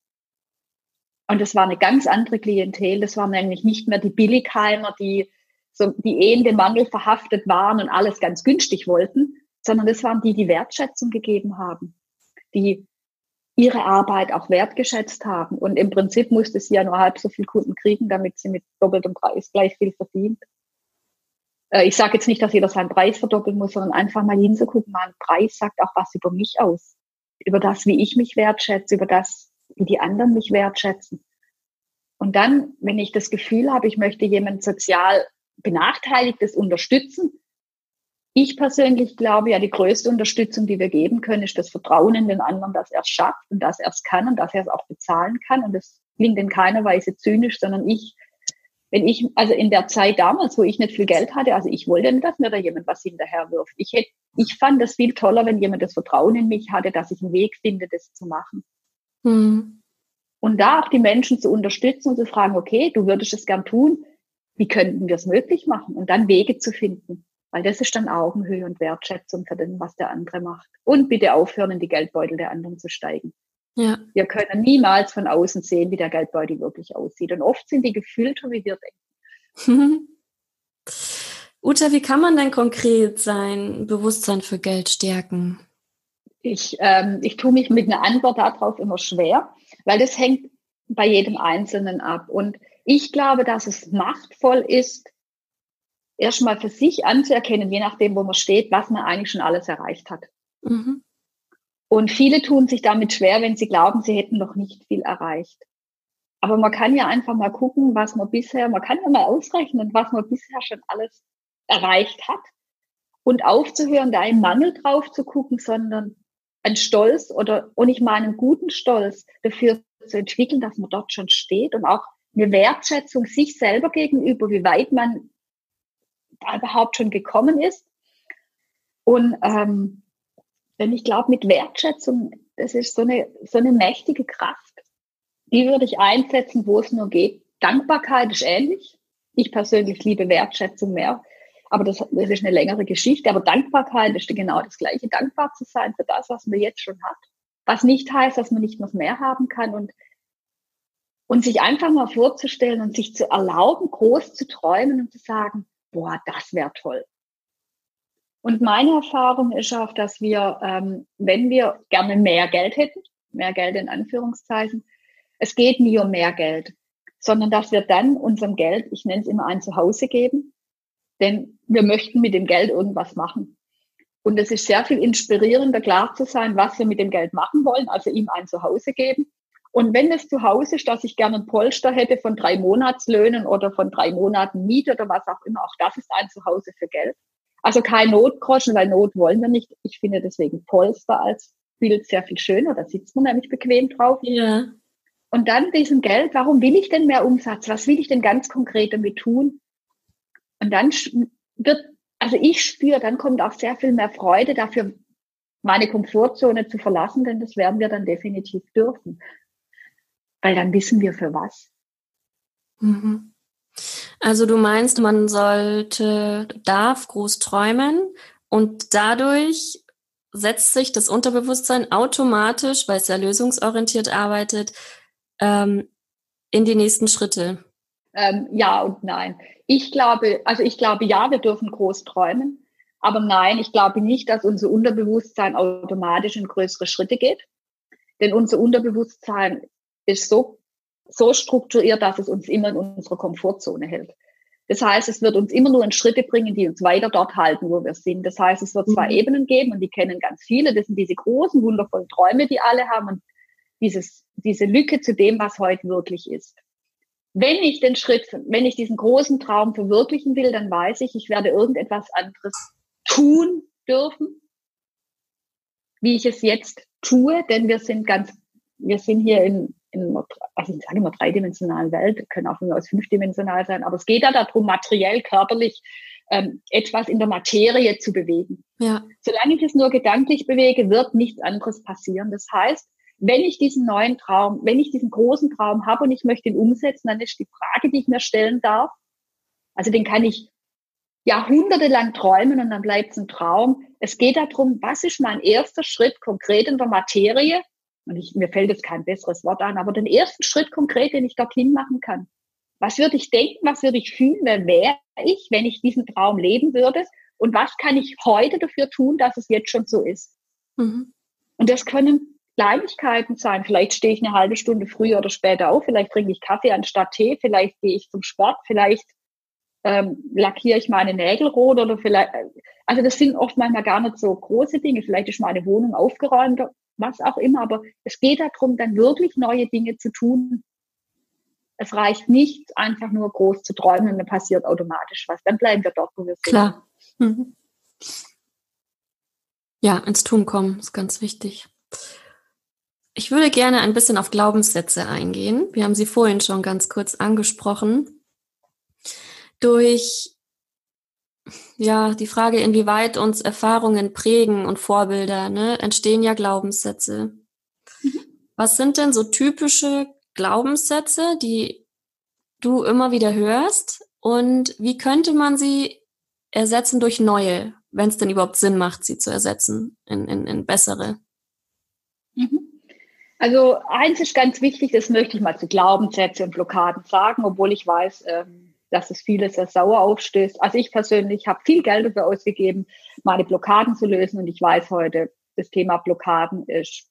Speaker 3: Und das war eine ganz andere Klientel. Das waren nämlich nicht mehr die Billigheimer, die so die eh in dem Mangel verhaftet waren und alles ganz günstig wollten, sondern das waren die, die Wertschätzung gegeben haben, die ihre Arbeit auch wertgeschätzt haben. Und im Prinzip musste sie ja nur halb so viel Kunden kriegen, damit sie mit doppeltem Preis gleich viel verdient. Äh, ich sage jetzt nicht, dass jeder seinen Preis verdoppeln muss, sondern einfach mal hinzugucken, mal ein Preis sagt auch was über mich aus. Über das, wie ich mich wertschätze, über das, wie die anderen mich wertschätzen. Und dann, wenn ich das Gefühl habe, ich möchte jemand sozial Benachteiligtes unterstützen, ich persönlich glaube ja, die größte Unterstützung, die wir geben können, ist das Vertrauen in den anderen, dass er es schafft und dass er es kann und dass er es auch bezahlen kann. Und das klingt in keiner Weise zynisch, sondern ich, wenn ich, also in der Zeit damals, wo ich nicht viel Geld hatte, also ich wollte nicht, dass mir da jemand was hinterher wirft. Ich hätte, ich fand das viel toller, wenn jemand das Vertrauen in mich hatte, dass ich einen Weg finde, das zu machen. Mhm. Und da auch die Menschen zu unterstützen und zu fragen, okay, du würdest es gern tun, wie könnten wir es möglich machen? Und dann Wege zu finden. Weil das ist dann Augenhöhe und Wertschätzung für den, was der andere macht. Und bitte aufhören, in die Geldbeutel der anderen zu steigen. Ja. Wir können niemals von außen sehen, wie der Geldbeutel wirklich aussieht. Und oft sind die gefühlter, wie wir denken.
Speaker 2: Uta, wie kann man denn konkret sein Bewusstsein für Geld stärken?
Speaker 3: Ich, ähm, ich tue mich mit einer Antwort darauf immer schwer, weil das hängt bei jedem Einzelnen ab. Und ich glaube, dass es machtvoll ist, erstmal für sich anzuerkennen, je nachdem, wo man steht, was man eigentlich schon alles erreicht hat. Mhm. Und viele tun sich damit schwer, wenn sie glauben, sie hätten noch nicht viel erreicht. Aber man kann ja einfach mal gucken, was man bisher, man kann ja mal ausrechnen, was man bisher schon alles erreicht hat. Und aufzuhören, da einen Mangel drauf zu gucken, sondern einen Stolz oder, und ich meine einen guten Stolz dafür zu entwickeln, dass man dort schon steht und auch eine Wertschätzung sich selber gegenüber, wie weit man da überhaupt schon gekommen ist. Und ähm, denn ich glaube, mit Wertschätzung, das ist so eine, so eine mächtige Kraft. Die würde ich einsetzen, wo es nur geht. Dankbarkeit ist ähnlich. Ich persönlich liebe Wertschätzung mehr. Aber das, das ist eine längere Geschichte. Aber Dankbarkeit ist genau das Gleiche. Dankbar zu sein für das, was man jetzt schon hat. Was nicht heißt, dass man nicht noch mehr haben kann und, und sich einfach mal vorzustellen und sich zu erlauben, groß zu träumen und zu sagen, boah, das wäre toll. Und meine Erfahrung ist auch, dass wir, ähm, wenn wir gerne mehr Geld hätten, mehr Geld in Anführungszeichen, es geht nie um mehr Geld, sondern dass wir dann unserem Geld, ich nenne es immer ein Zuhause geben, denn wir möchten mit dem Geld irgendwas machen. Und es ist sehr viel inspirierender, klar zu sein, was wir mit dem Geld machen wollen, also ihm ein Zuhause geben. Und wenn es zu Hause ist, dass ich gerne ein Polster hätte von drei Monatslöhnen oder von drei Monaten Miete oder was auch immer, auch das ist ein Zuhause für Geld. Also kein Notgroschen, weil Not wollen wir nicht. Ich finde deswegen Polster als Bild sehr viel schöner. Da sitzt man nämlich bequem drauf.
Speaker 2: Ja.
Speaker 3: Und dann diesem Geld, warum will ich denn mehr Umsatz? Was will ich denn ganz konkret damit tun? Und dann wird, also ich spüre, dann kommt auch sehr viel mehr Freude dafür, meine Komfortzone zu verlassen, denn das werden wir dann definitiv dürfen. Weil dann wissen wir für was.
Speaker 2: Mhm. Also du meinst, man sollte, darf groß träumen und dadurch setzt sich das Unterbewusstsein automatisch, weil es ja lösungsorientiert arbeitet, ähm, in die nächsten Schritte.
Speaker 3: Ähm, ja und nein. Ich glaube, also ich glaube, ja, wir dürfen groß träumen, aber nein, ich glaube nicht, dass unser Unterbewusstsein automatisch in größere Schritte geht. Denn unser Unterbewusstsein ist so so strukturiert, dass es uns immer in unserer Komfortzone hält. Das heißt, es wird uns immer nur in Schritte bringen, die uns weiter dort halten, wo wir sind. Das heißt, es wird zwei mhm. Ebenen geben und die kennen ganz viele. Das sind diese großen, wundervollen Träume, die alle haben und dieses, diese Lücke zu dem, was heute wirklich ist. Wenn ich den Schritt, wenn ich diesen großen Traum verwirklichen will, dann weiß ich, ich werde irgendetwas anderes tun dürfen, wie ich es jetzt tue, denn wir sind ganz, wir sind hier in, in, also ich sage immer dreidimensionalen Welt, können auch nur aus fünfdimensional sein, aber es geht ja darum, materiell, körperlich ähm, etwas in der Materie zu bewegen. Ja. Solange ich es nur gedanklich bewege, wird nichts anderes passieren. Das heißt, wenn ich diesen neuen Traum, wenn ich diesen großen Traum habe und ich möchte ihn umsetzen, dann ist die Frage, die ich mir stellen darf, also den kann ich jahrhundertelang träumen und dann bleibt es ein Traum. Es geht darum, was ist mein erster Schritt konkret in der Materie, und ich, mir fällt jetzt kein besseres Wort an, aber den ersten Schritt konkret, den ich dorthin machen kann. Was würde ich denken, was würde ich fühlen, wer wäre ich, wenn ich diesen Traum leben würde? Und was kann ich heute dafür tun, dass es jetzt schon so ist? Mhm. Und das können Kleinigkeiten sein. Vielleicht stehe ich eine halbe Stunde früher oder später auf, vielleicht trinke ich Kaffee anstatt Tee, vielleicht gehe ich zum Sport, vielleicht ähm, lackiere ich meine Nägel rot oder vielleicht, also das sind oft manchmal gar nicht so große Dinge. Vielleicht ist meine Wohnung aufgeräumter was auch immer. Aber es geht darum, dann wirklich neue Dinge zu tun. Es reicht nicht, einfach nur groß zu träumen, dann passiert automatisch was. Dann bleiben wir dort, wo wir sind.
Speaker 2: Klar. Mhm. Ja, ins Tun kommen ist ganz wichtig. Ich würde gerne ein bisschen auf Glaubenssätze eingehen. Wir haben sie vorhin schon ganz kurz angesprochen. Durch ja, die Frage, inwieweit uns Erfahrungen prägen und Vorbilder, ne, entstehen ja Glaubenssätze. Was sind denn so typische Glaubenssätze, die du immer wieder hörst? Und wie könnte man sie ersetzen durch neue, wenn es denn überhaupt Sinn macht, sie zu ersetzen in, in, in bessere?
Speaker 3: Mhm. Also eins ist ganz wichtig, das möchte ich mal zu Glaubenssätze und Blockaden sagen, obwohl ich weiß, ähm, dass es viele sehr sauer aufstößt. Also ich persönlich habe viel Geld dafür ausgegeben, meine Blockaden zu lösen und ich weiß heute, das Thema Blockaden ist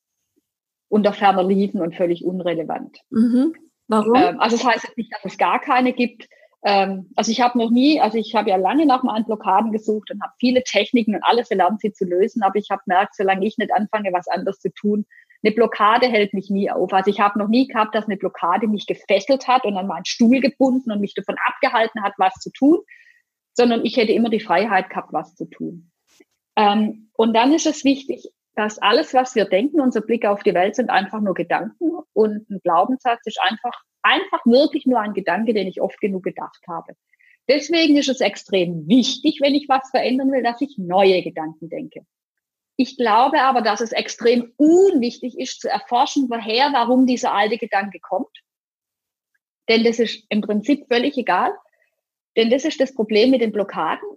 Speaker 3: unter ferner Liefen und völlig unrelevant.
Speaker 2: Mhm. Warum?
Speaker 3: Ähm, also das heißt nicht, dass es gar keine gibt. ähm, also ich habe noch nie, also ich habe ja lange nach meinen Blockaden gesucht und habe viele Techniken und alles erlernt, sie zu lösen, aber ich habe gemerkt, solange ich nicht anfange, was anderes zu tun, eine Blockade hält mich nie auf. Also ich habe noch nie gehabt, dass eine Blockade mich gefesselt hat und an meinen Stuhl gebunden und mich davon abgehalten hat, was zu tun, sondern ich hätte immer die Freiheit gehabt, was zu tun. Ähm, und dann ist es wichtig, dass alles, was wir denken, unser Blick auf die Welt sind einfach nur Gedanken und ein Glaubenssatz ist einfach, einfach wirklich nur ein Gedanke, den ich oft genug gedacht habe. Deswegen ist es extrem wichtig, wenn ich was verändern will, dass ich neue Gedanken denke. Ich glaube aber, dass es extrem unwichtig ist, zu erforschen, woher, warum dieser alte Gedanke kommt. Denn das ist im Prinzip völlig egal. Denn das ist das Problem mit den Blockaden.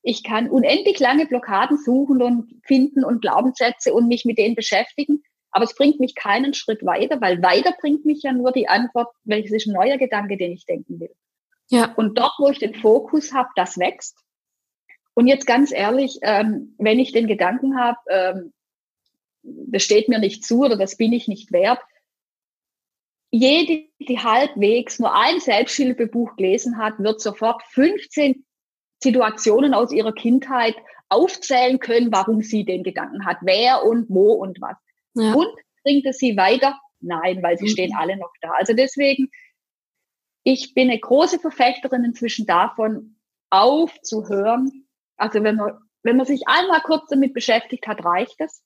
Speaker 3: Ich kann unendlich lange Blockaden suchen und finden und Glaubenssätze und mich mit denen beschäftigen. Aber es bringt mich keinen Schritt weiter, weil weiter bringt mich ja nur die Antwort, welches ist ein neuer Gedanke, den ich denken will. Ja. Und dort, wo ich den Fokus habe, das wächst. Und jetzt ganz ehrlich, ähm, wenn ich den Gedanken habe, ähm, das steht mir nicht zu oder das bin ich nicht wert, jede, die halbwegs nur ein Selbsthilfebuch gelesen hat, wird sofort 15 Situationen aus ihrer Kindheit aufzählen können, warum sie den Gedanken hat, wer und wo und was. Ja. Und bringt es sie weiter? Nein, weil sie mhm. stehen alle noch da. Also deswegen, ich bin eine große Verfechterin inzwischen davon, aufzuhören. Also wenn man, wenn man sich einmal kurz damit beschäftigt hat, reicht es.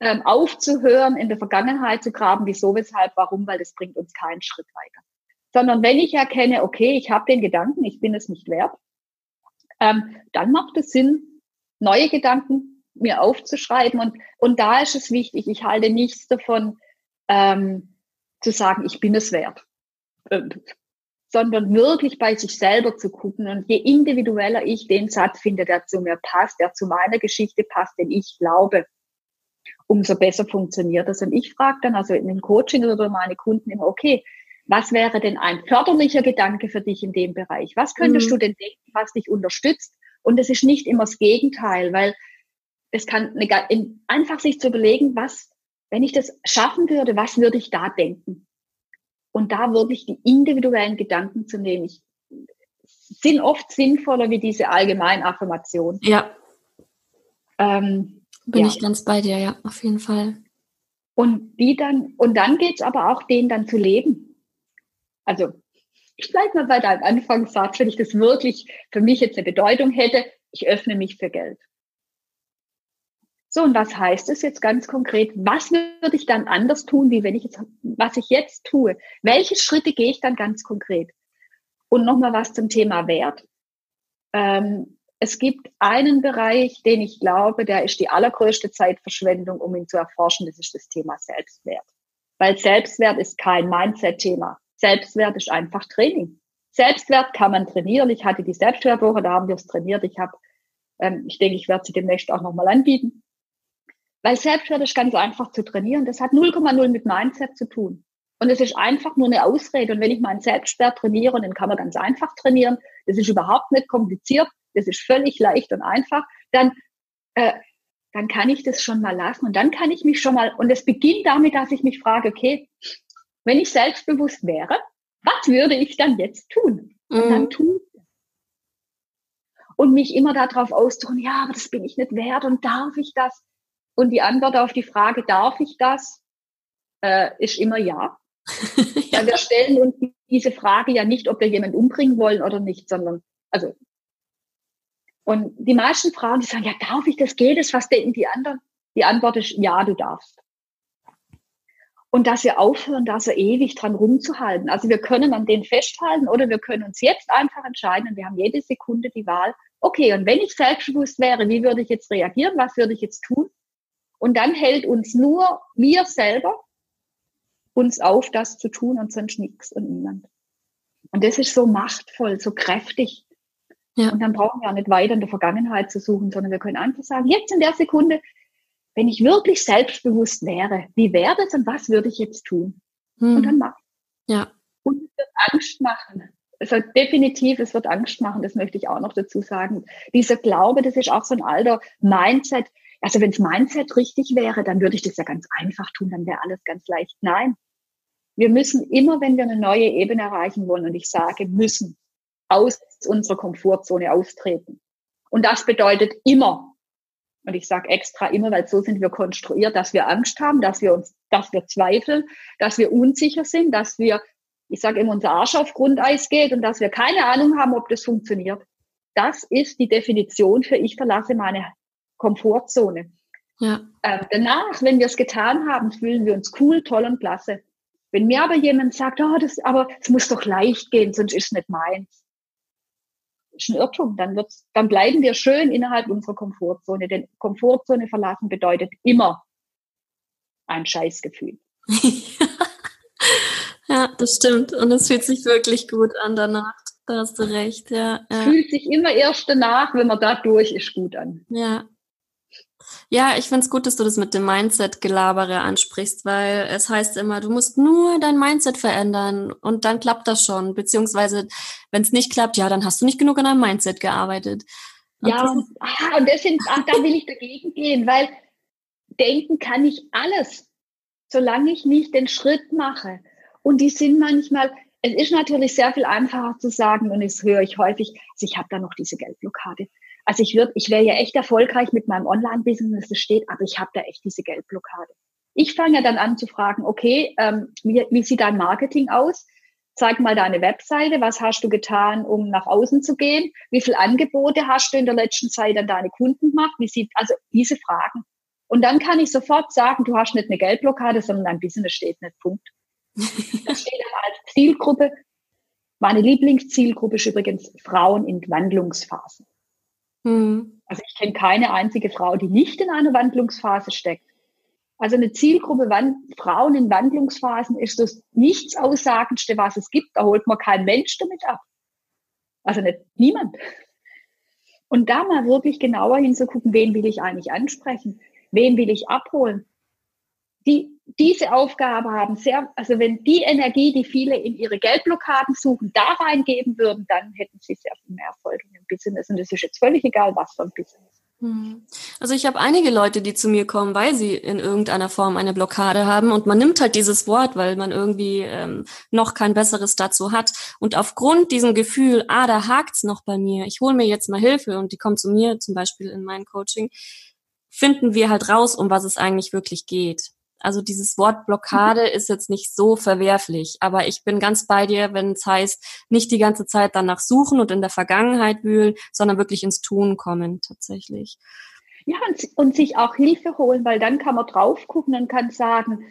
Speaker 3: Ähm, aufzuhören, in der Vergangenheit zu graben, wieso, weshalb, warum, weil das bringt uns keinen Schritt weiter sondern wenn ich erkenne, okay, ich habe den Gedanken, ich bin es nicht wert, ähm, dann macht es Sinn, neue Gedanken mir aufzuschreiben. Und, und da ist es wichtig, ich halte nichts davon, ähm, zu sagen, ich bin es wert, sondern wirklich bei sich selber zu gucken. Und je individueller ich den Satz finde, der zu mir passt, der zu meiner Geschichte passt, den ich glaube, umso besser funktioniert das. Und ich frage dann also in dem Coaching oder meine Kunden immer, okay, was wäre denn ein förderlicher Gedanke für dich in dem Bereich? Was könntest mhm. du denn denken, was dich unterstützt? Und es ist nicht immer das Gegenteil, weil es kann eine, einfach sich zu überlegen, was, wenn ich das schaffen würde, was würde ich da denken? Und da wirklich die individuellen Gedanken zu nehmen, ich, sind oft sinnvoller wie diese allgemeinen Affirmationen.
Speaker 2: Ja. Ähm, Bin ja. ich ganz bei dir, ja, auf jeden Fall.
Speaker 3: Und die dann, und dann geht's aber auch, den dann zu leben also ich bleibe mal bei deinem Anfangssatz, wenn ich das wirklich für mich jetzt eine Bedeutung hätte, ich öffne mich für Geld. So, und was heißt es jetzt ganz konkret? Was würde ich dann anders tun, wie wenn ich jetzt, was ich jetzt tue? Welche Schritte gehe ich dann ganz konkret? Und nochmal was zum Thema Wert. Ähm, es gibt einen Bereich, den ich glaube, der ist die allergrößte Zeitverschwendung, um ihn zu erforschen. Das ist das Thema Selbstwert. Weil Selbstwert ist kein Mindset-Thema. Selbstwert ist einfach Training. Selbstwert kann man trainieren. Ich hatte die Selbstwertwoche, da haben wir es trainiert. Ich habe, ähm, ich denke, ich werde sie demnächst auch nochmal anbieten. Weil Selbstwert ist ganz einfach zu trainieren. Das hat 0,0 mit Mindset zu tun. Und es ist einfach nur eine Ausrede. Und wenn ich meinen Selbstwert trainiere, und den kann man ganz einfach trainieren, das ist überhaupt nicht kompliziert, das ist völlig leicht und einfach, dann, äh, dann kann ich das schon mal lassen. Und dann kann ich mich schon mal, und es beginnt damit, dass ich mich frage, okay, wenn ich selbstbewusst wäre, was würde ich dann jetzt tun? Und dann mhm. tun und mich immer darauf ausdrücken, ja, aber das bin ich nicht wert und darf ich das? Und die Antwort auf die Frage, darf ich das, äh, ist immer ja. ja. Weil wir stellen uns diese Frage ja nicht, ob wir jemanden umbringen wollen oder nicht, sondern, also, und die meisten Fragen, die sagen, ja, darf ich das, geht es, was denken die anderen? Die Antwort ist, ja, du darfst und dass wir aufhören, da so ewig dran rumzuhalten. Also wir können an denen festhalten oder wir können uns jetzt einfach entscheiden. Wir haben jede Sekunde die Wahl. Okay, und wenn ich selbstbewusst wäre, wie würde ich jetzt reagieren? Was würde ich jetzt tun? Und dann hält uns nur wir selber uns auf, das zu tun und sonst nichts und niemand. Und das ist so machtvoll, so kräftig. Ja. Und dann brauchen wir auch nicht weiter in der Vergangenheit zu suchen, sondern wir können einfach sagen, jetzt in der Sekunde, wenn ich wirklich selbstbewusst wäre, wie wäre das und was würde ich jetzt tun? Hm. Und dann machen.
Speaker 2: Ja.
Speaker 3: Und es wird Angst machen. Also definitiv, es wird Angst machen, das möchte ich auch noch dazu sagen. Dieser Glaube, das ist auch so ein alter Mindset. Also wenn das Mindset richtig wäre, dann würde ich das ja ganz einfach tun, dann wäre alles ganz leicht. Nein. Wir müssen immer, wenn wir eine neue Ebene erreichen wollen, und ich sage müssen, aus unserer Komfortzone austreten. Und das bedeutet immer, und ich sage extra immer, weil so sind wir konstruiert, dass wir Angst haben, dass wir uns, dass wir zweifeln, dass wir unsicher sind, dass wir, ich sage immer, unser Arsch auf Grundeis geht und dass wir keine Ahnung haben, ob das funktioniert. Das ist die Definition für ich verlasse meine Komfortzone. Ja. Ähm, danach, wenn wir es getan haben, fühlen wir uns cool, toll und klasse. Wenn mir aber jemand sagt, oh, das, aber es muss doch leicht gehen, sonst ist es nicht meins. Ist ein Irrtum. Dann, wird's, dann bleiben wir schön innerhalb unserer Komfortzone. Denn Komfortzone verlassen bedeutet immer ein Scheißgefühl.
Speaker 2: ja, das stimmt. Und es fühlt sich wirklich gut an danach. Da hast du recht, ja. ja.
Speaker 3: Fühlt sich immer erst danach, wenn man da durch ist, gut an.
Speaker 2: Ja, ja, ich finde es gut, dass du das mit dem Mindset-Gelabere ansprichst, weil es heißt immer, du musst nur dein Mindset verändern und dann klappt das schon. Beziehungsweise, wenn es nicht klappt, ja, dann hast du nicht genug an deinem Mindset gearbeitet.
Speaker 3: Und ja, und, ah, und das sind, ach, da will ich dagegen gehen, weil denken kann ich alles, solange ich nicht den Schritt mache. Und die sind manchmal, es ist natürlich sehr viel einfacher zu sagen, und das höre ich häufig, also ich habe da noch diese Geldblockade. Also ich würde, ich wäre ja echt erfolgreich mit meinem Online-Business, das steht, aber ich habe da echt diese Geldblockade. Ich fange ja dann an zu fragen, okay, ähm, wie, wie sieht dein Marketing aus? Zeig mal deine Webseite, was hast du getan, um nach außen zu gehen? Wie viele Angebote hast du in der letzten Zeit an deine Kunden gemacht? Wie sieht, also diese Fragen. Und dann kann ich sofort sagen, du hast nicht eine Geldblockade, sondern dein Business steht nicht, Punkt. Das steht aber als Zielgruppe. Meine Lieblingszielgruppe ist übrigens Frauen in Wandlungsphasen. Mhm. Also ich kenne keine einzige Frau, die nicht in einer Wandlungsphase steckt. Also eine Zielgruppe Wand Frauen in Wandlungsphasen ist das nichts Aussagendste, was es gibt. Da holt man kein Mensch damit ab. Also nicht niemand. Und da mal wirklich genauer hinzugucken, wen will ich eigentlich ansprechen? Wen will ich abholen? Die, diese Aufgabe haben sehr, also wenn die Energie, die viele in ihre Geldblockaden suchen, da reingeben würden, dann hätten sie sehr viel mehr Erfolg in ihrem Business. Und es ist jetzt völlig egal, was für ein Business.
Speaker 2: Hm. Also ich habe einige Leute, die zu mir kommen, weil sie in irgendeiner Form eine Blockade haben und man nimmt halt dieses Wort, weil man irgendwie ähm, noch kein besseres dazu hat und aufgrund diesem Gefühl, ah, da hakt's noch bei mir, ich hole mir jetzt mal Hilfe und die kommen zu mir zum Beispiel in mein Coaching, finden wir halt raus, um was es eigentlich wirklich geht. Also dieses Wort Blockade ist jetzt nicht so verwerflich, aber ich bin ganz bei dir, wenn es heißt, nicht die ganze Zeit danach suchen und in der Vergangenheit wühlen, sondern wirklich ins Tun kommen tatsächlich.
Speaker 3: Ja, und, und sich auch Hilfe holen, weil dann kann man drauf gucken und kann sagen,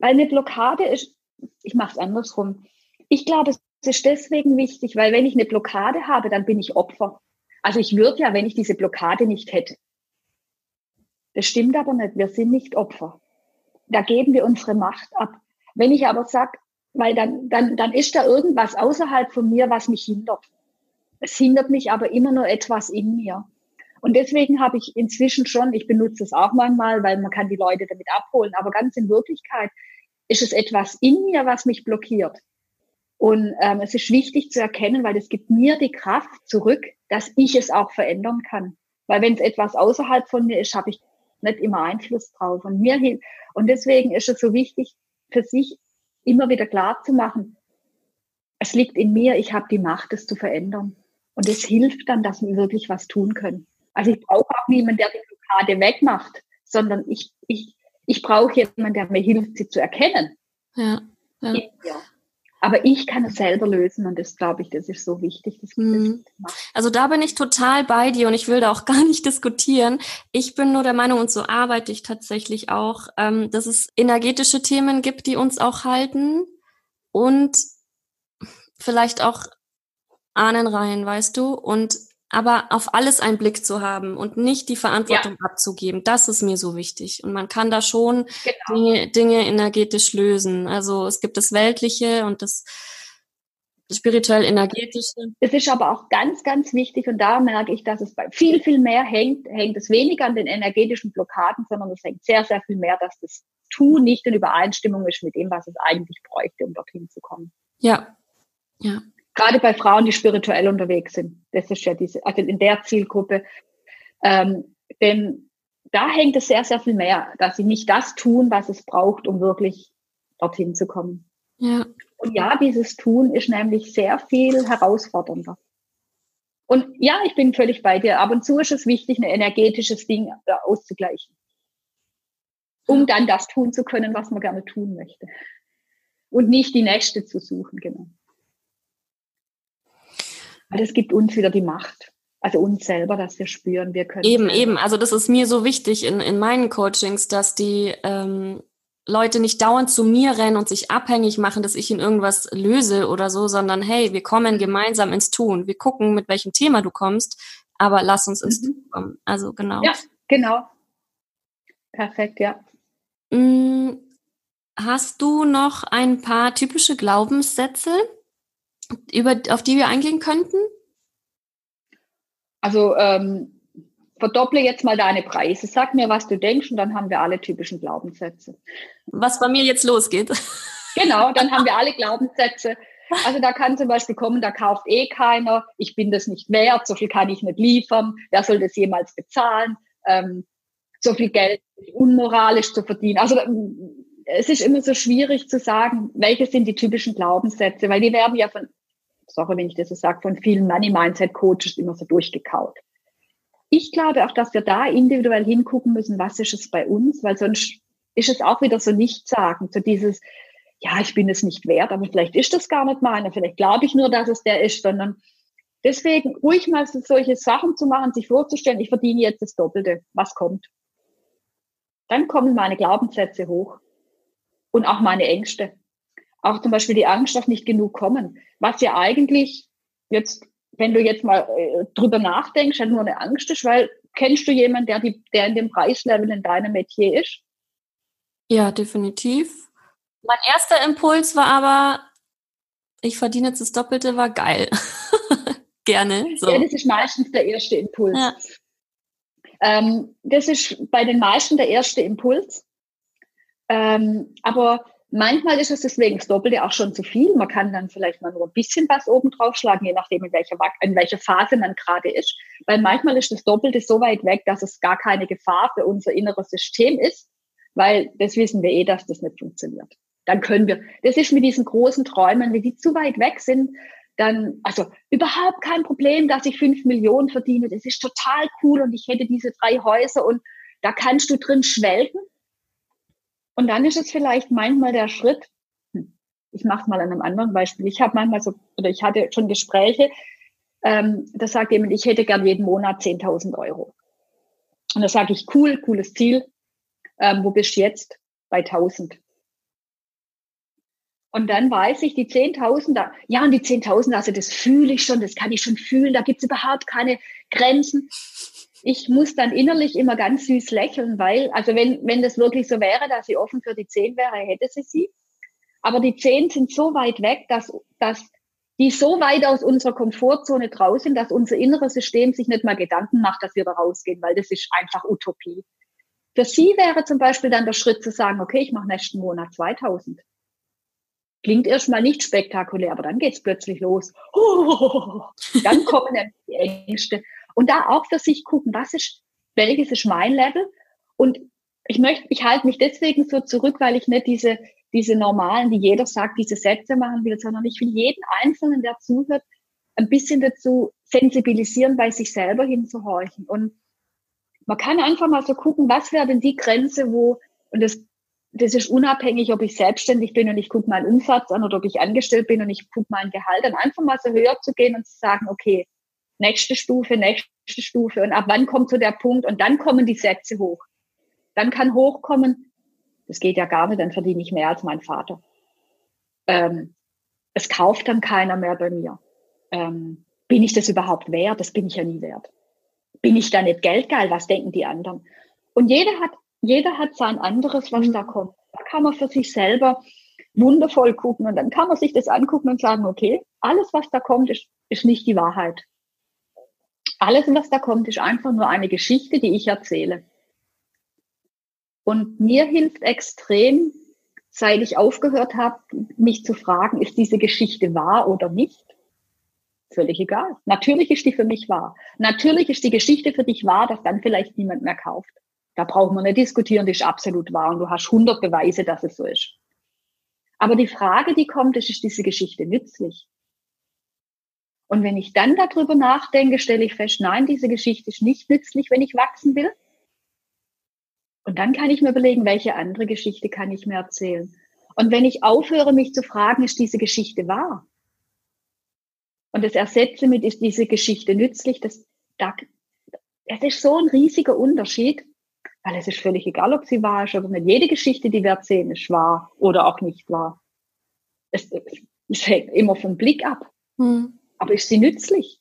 Speaker 3: weil eine Blockade ist, ich mache es andersrum. Ich glaube, es ist deswegen wichtig, weil wenn ich eine Blockade habe, dann bin ich Opfer. Also ich würde ja, wenn ich diese Blockade nicht hätte. Das stimmt aber nicht. Wir sind nicht Opfer da geben wir unsere Macht ab. Wenn ich aber sage, weil dann, dann, dann ist da irgendwas außerhalb von mir, was mich hindert. Es hindert mich aber immer nur etwas in mir. Und deswegen habe ich inzwischen schon, ich benutze es auch manchmal, weil man kann die Leute damit abholen, aber ganz in Wirklichkeit ist es etwas in mir, was mich blockiert. Und ähm, es ist wichtig zu erkennen, weil es gibt mir die Kraft zurück, dass ich es auch verändern kann. Weil wenn es etwas außerhalb von mir ist, habe ich nicht immer Einfluss drauf. Und mir hilft, und deswegen ist es so wichtig, für sich immer wieder klar zu machen, es liegt in mir, ich habe die Macht, es zu verändern. Und es hilft dann, dass wir wirklich was tun können. Also ich brauche auch niemanden, der die Blockade wegmacht, sondern ich, ich, ich brauche jemanden, der mir hilft, sie zu erkennen. Ja. ja. Aber ich kann es selber lösen und das glaube ich, das ist so wichtig.
Speaker 2: Mhm. Also da bin ich total bei dir und ich will da auch gar nicht diskutieren. Ich bin nur der Meinung und so arbeite ich tatsächlich auch, ähm, dass es energetische Themen gibt, die uns auch halten und vielleicht auch Ahnenreihen, weißt du? Und aber auf alles einen Blick zu haben und nicht die Verantwortung ja. abzugeben, das ist mir so wichtig. Und man kann da schon genau. Dinge, Dinge energetisch lösen. Also es gibt das Weltliche und das spirituell-energetische.
Speaker 3: Es ist aber auch ganz, ganz wichtig und da merke ich, dass es bei viel, viel mehr hängt, hängt es weniger an den energetischen Blockaden, sondern es hängt sehr, sehr viel mehr, dass das Tun nicht in Übereinstimmung ist mit dem, was es eigentlich bräuchte, um dorthin zu kommen.
Speaker 2: Ja, ja
Speaker 3: gerade bei Frauen, die spirituell unterwegs sind. Das ist ja diese, also in der Zielgruppe. Ähm, denn da hängt es sehr, sehr viel mehr, dass sie nicht das tun, was es braucht, um wirklich dorthin zu kommen. Ja. Und ja, dieses Tun ist nämlich sehr viel herausfordernder. Und ja, ich bin völlig bei dir. Ab und zu ist es wichtig, ein energetisches Ding auszugleichen. Um dann das tun zu können, was man gerne tun möchte. Und nicht die nächste zu suchen, genau. Weil es gibt uns wieder die Macht. Also uns selber, dass wir spüren, wir können.
Speaker 2: Eben, eben. Also das ist mir so wichtig in, in meinen Coachings, dass die ähm, Leute nicht dauernd zu mir rennen und sich abhängig machen, dass ich ihnen irgendwas löse oder so, sondern hey, wir kommen gemeinsam ins Tun. Wir gucken, mit welchem Thema du kommst, aber lass uns ins mhm. Tun kommen. Also genau.
Speaker 3: Ja, genau. Perfekt, ja.
Speaker 2: Mm, hast du noch ein paar typische Glaubenssätze, über, auf die wir eingehen könnten?
Speaker 3: Also ähm, verdopple jetzt mal deine Preise. Sag mir, was du denkst und dann haben wir alle typischen Glaubenssätze.
Speaker 2: Was bei mir jetzt losgeht.
Speaker 3: Genau, dann haben wir alle Glaubenssätze. Also da kann zum Beispiel kommen, da kauft eh keiner, ich bin das nicht wert, so viel kann ich nicht liefern, wer soll das jemals bezahlen, ähm, so viel Geld unmoralisch zu verdienen. Also es ist immer so schwierig zu sagen, welche sind die typischen Glaubenssätze, weil die werden ja von sorry, wenn ich das so sage, von vielen Money-Mindset-Coaches immer so durchgekaut. Ich glaube auch, dass wir da individuell hingucken müssen, was ist es bei uns, weil sonst ist es auch wieder so nicht sagen, so dieses, ja, ich bin es nicht wert, aber vielleicht ist das gar nicht meine, vielleicht glaube ich nur, dass es der ist, sondern deswegen ruhig mal so solche Sachen zu machen, sich vorzustellen, ich verdiene jetzt das Doppelte, was kommt? Dann kommen meine Glaubenssätze hoch und auch meine Ängste auch zum Beispiel die Angst auf nicht genug kommen, was ja eigentlich jetzt, wenn du jetzt mal äh, drüber nachdenkst, halt nur eine Angst ist, weil kennst du jemanden, der, die, der in dem Preislevel in deinem Metier ist?
Speaker 2: Ja, definitiv. Mein erster Impuls war aber, ich verdiene jetzt das Doppelte, war geil. Gerne.
Speaker 3: So. Ja, das ist meistens der erste Impuls. Ja. Ähm, das ist bei den meisten der erste Impuls. Ähm, aber Manchmal ist es deswegen das Doppelte auch schon zu viel. Man kann dann vielleicht mal nur ein bisschen was oben drauf schlagen, je nachdem, in welcher, in welcher Phase man gerade ist. Weil manchmal ist das Doppelte so weit weg, dass es gar keine Gefahr für unser inneres System ist, weil das wissen wir eh, dass das nicht funktioniert. Dann können wir, das ist mit diesen großen Träumen, wenn die zu weit weg sind, dann, also überhaupt kein Problem, dass ich fünf Millionen verdiene. Das ist total cool und ich hätte diese drei Häuser und da kannst du drin schwelgen. Und dann ist es vielleicht manchmal der Schritt, hm, ich mache es mal an einem anderen Beispiel. Ich habe manchmal so, oder ich hatte schon Gespräche, ähm, da sagt jemand, ich hätte gern jeden Monat 10.000 Euro. Und da sage ich, cool, cooles Ziel. Ähm, wo bist du jetzt? Bei 1000. Und dann weiß ich, die 10.000, ja, und die 10.000, also das fühle ich schon, das kann ich schon fühlen, da gibt es überhaupt keine Grenzen ich muss dann innerlich immer ganz süß lächeln, weil, also wenn, wenn das wirklich so wäre, dass sie offen für die zehn wäre, hätte sie sie. Aber die zehn sind so weit weg, dass, dass die so weit aus unserer Komfortzone draußen dass unser inneres System sich nicht mal Gedanken macht, dass wir da rausgehen, weil das ist einfach Utopie. Für sie wäre zum Beispiel dann der Schritt zu sagen, okay, ich mache nächsten Monat 2000. Klingt erstmal nicht spektakulär, aber dann geht's plötzlich los. Oh, dann kommen die Ängste. Und da auch für sich gucken, was ist, welches ist mein Level? Und ich möchte, ich halte mich deswegen so zurück, weil ich nicht diese, diese normalen, die jeder sagt, diese Sätze machen will, sondern ich will jeden Einzelnen, der zuhört, ein bisschen dazu sensibilisieren, bei sich selber hinzuhorchen. Und man kann einfach mal so gucken, was wäre denn die Grenze, wo, und das, das ist unabhängig, ob ich selbstständig bin und ich gucke meinen Umsatz an oder ob ich angestellt bin und ich gucke mein Gehalt an, einfach mal so höher zu gehen und zu sagen, okay, nächste Stufe, nächste Stufe. Und ab wann kommt so der Punkt? Und dann kommen die Sätze hoch. Dann kann hochkommen, das geht ja gar nicht, dann verdiene ich mehr als mein Vater. Ähm, es kauft dann keiner mehr bei mir. Ähm, bin ich das überhaupt wert? Das bin ich ja nie wert. Bin ich da nicht geldgeil? Was denken die anderen? Und jeder hat, jeder hat sein anderes, was da kommt. Da kann man für sich selber wundervoll gucken und dann kann man sich das angucken und sagen, okay, alles, was da kommt, ist, ist nicht die Wahrheit. Alles, was da kommt, ist einfach nur eine Geschichte, die ich erzähle. Und mir hilft extrem, seit ich aufgehört habe, mich zu fragen, ist diese Geschichte wahr oder nicht? Völlig egal. Natürlich ist die für mich wahr. Natürlich ist die Geschichte für dich wahr, dass dann vielleicht niemand mehr kauft. Da braucht man nicht diskutieren, die ist absolut wahr und du hast 100 Beweise, dass es so ist. Aber die Frage, die kommt, ist, ist diese Geschichte nützlich? Und wenn ich dann darüber nachdenke, stelle ich fest, nein, diese Geschichte ist nicht nützlich, wenn ich wachsen will. Und dann kann ich mir überlegen, welche andere Geschichte kann ich mir erzählen. Und wenn ich aufhöre, mich zu fragen, ist diese Geschichte wahr? Und das ersetze mit, ist diese Geschichte nützlich? Das, da, es ist so ein riesiger Unterschied, weil es ist völlig egal, ob sie wahr ist oder nicht. Jede Geschichte, die wir erzählen, ist wahr oder auch nicht wahr. Es, es hängt immer vom Blick ab. Hm. Aber ist sie nützlich?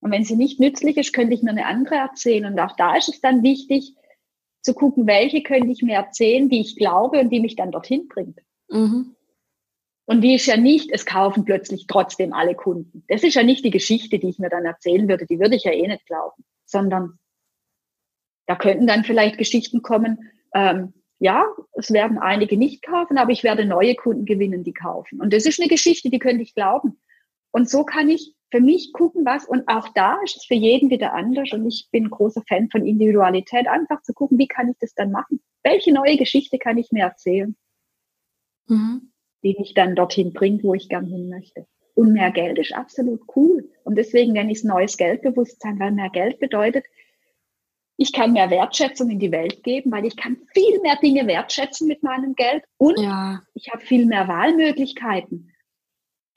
Speaker 3: Und wenn sie nicht nützlich ist, könnte ich mir eine andere erzählen. Und auch da ist es dann wichtig, zu gucken, welche könnte ich mir erzählen, die ich glaube und die mich dann dorthin bringt. Mhm. Und die ist ja nicht, es kaufen plötzlich trotzdem alle Kunden. Das ist ja nicht die Geschichte, die ich mir dann erzählen würde. Die würde ich ja eh nicht glauben, sondern da könnten dann vielleicht Geschichten kommen, ähm, ja, es werden einige nicht kaufen, aber ich werde neue Kunden gewinnen, die kaufen. Und das ist eine Geschichte, die könnte ich glauben. Und so kann ich für mich gucken, was, und auch da ist es für jeden wieder anders. Und ich bin großer Fan von Individualität, einfach zu gucken, wie kann ich das dann machen? Welche neue Geschichte kann ich mir erzählen, mhm. die mich dann dorthin bringt, wo ich gern hin möchte? Und mehr Geld ist absolut cool. Und deswegen nenne ich es neues Geldbewusstsein, weil mehr Geld bedeutet, ich kann mehr Wertschätzung in die Welt geben, weil ich kann viel mehr Dinge wertschätzen mit meinem Geld und ja. ich habe viel mehr Wahlmöglichkeiten.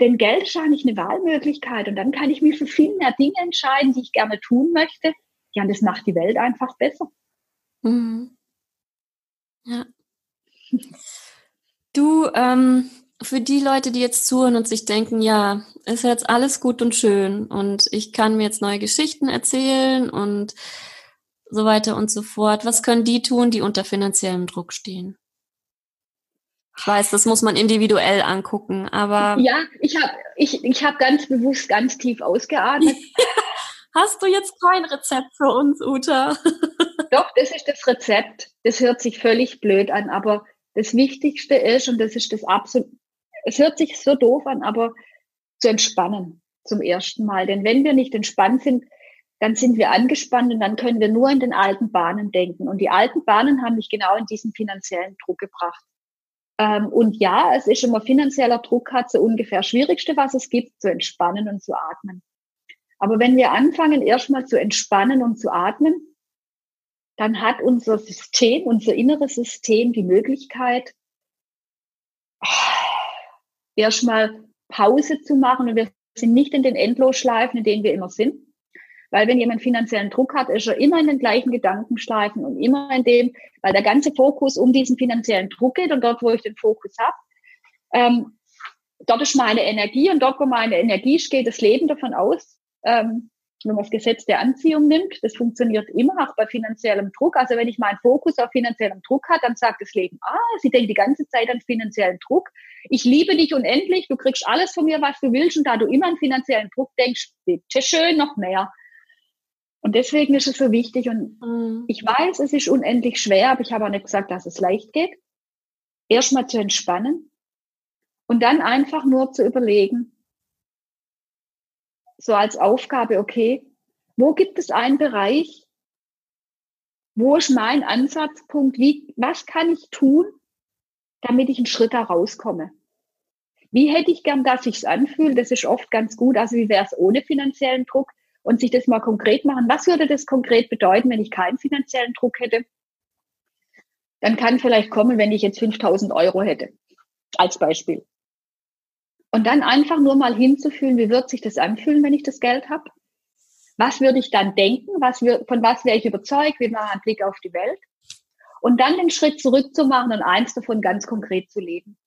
Speaker 3: Denn Geld ist eigentlich eine Wahlmöglichkeit und dann kann ich mich für viel mehr Dinge entscheiden, die ich gerne tun möchte. Ja, und das macht die Welt einfach besser. Mhm.
Speaker 2: Ja. Du, ähm, für die Leute, die jetzt zuhören und sich denken, ja, ist jetzt alles gut und schön und ich kann mir jetzt neue Geschichten erzählen und so weiter und so fort. Was können die tun, die unter finanziellem Druck stehen? Ich weiß, das muss man individuell angucken, aber.
Speaker 3: Ja, ich habe ich, ich hab ganz bewusst ganz tief ausgeatmet.
Speaker 2: Hast du jetzt kein Rezept für uns, Uta?
Speaker 3: Doch, das ist das Rezept. Das hört sich völlig blöd an, aber das Wichtigste ist, und das ist das absolut, es hört sich so doof an, aber zu entspannen zum ersten Mal. Denn wenn wir nicht entspannt sind, dann sind wir angespannt und dann können wir nur in den alten Bahnen denken. Und die alten Bahnen haben mich genau in diesen finanziellen Druck gebracht. Ähm, und ja, es ist immer finanzieller Druck hat so ungefähr Schwierigste, was es gibt, zu entspannen und zu atmen. Aber wenn wir anfangen, erstmal zu entspannen und zu atmen, dann hat unser System, unser inneres System die Möglichkeit, erstmal Pause zu machen und wir sind nicht in den Endlosschleifen, in denen wir immer sind, weil wenn jemand finanziellen Druck hat, ist er immer in den gleichen Gedankenschleifen und immer in dem, weil der ganze Fokus um diesen finanziellen Druck geht und dort, wo ich den Fokus habe, ähm, dort ist meine Energie und dort, wo meine Energie ist, geht das Leben davon aus, ähm, wenn man das Gesetz der Anziehung nimmt, das funktioniert immer auch bei finanziellem Druck. Also wenn ich meinen Fokus auf finanziellem Druck hat, dann sagt das Leben, ah, sie denkt die ganze Zeit an finanziellen Druck. Ich liebe dich unendlich, du kriegst alles von mir, was du willst. Und da du immer an finanziellen Druck denkst, bitte schön noch mehr. Und deswegen ist es so wichtig. Und mhm. ich weiß, es ist unendlich schwer, aber ich habe auch nicht gesagt, dass es leicht geht. Erstmal zu entspannen und dann einfach nur zu überlegen, so als Aufgabe, okay, wo gibt es einen Bereich, wo ist mein Ansatzpunkt, wie, was kann ich tun, damit ich einen Schritt da rauskomme? Wie hätte ich gern, dass sich's anfühlt? Das ist oft ganz gut. Also wie wäre es ohne finanziellen Druck? Und sich das mal konkret machen. Was würde das konkret bedeuten, wenn ich keinen finanziellen Druck hätte? Dann kann vielleicht kommen, wenn ich jetzt 5000 Euro hätte, als Beispiel. Und dann einfach nur mal hinzufühlen, wie wird sich das anfühlen, wenn ich das Geld habe? Was würde ich dann denken? Was wir, von was wäre ich überzeugt? Wie war ein Blick auf die Welt? Und dann den Schritt zurückzumachen und eins davon ganz konkret zu leben.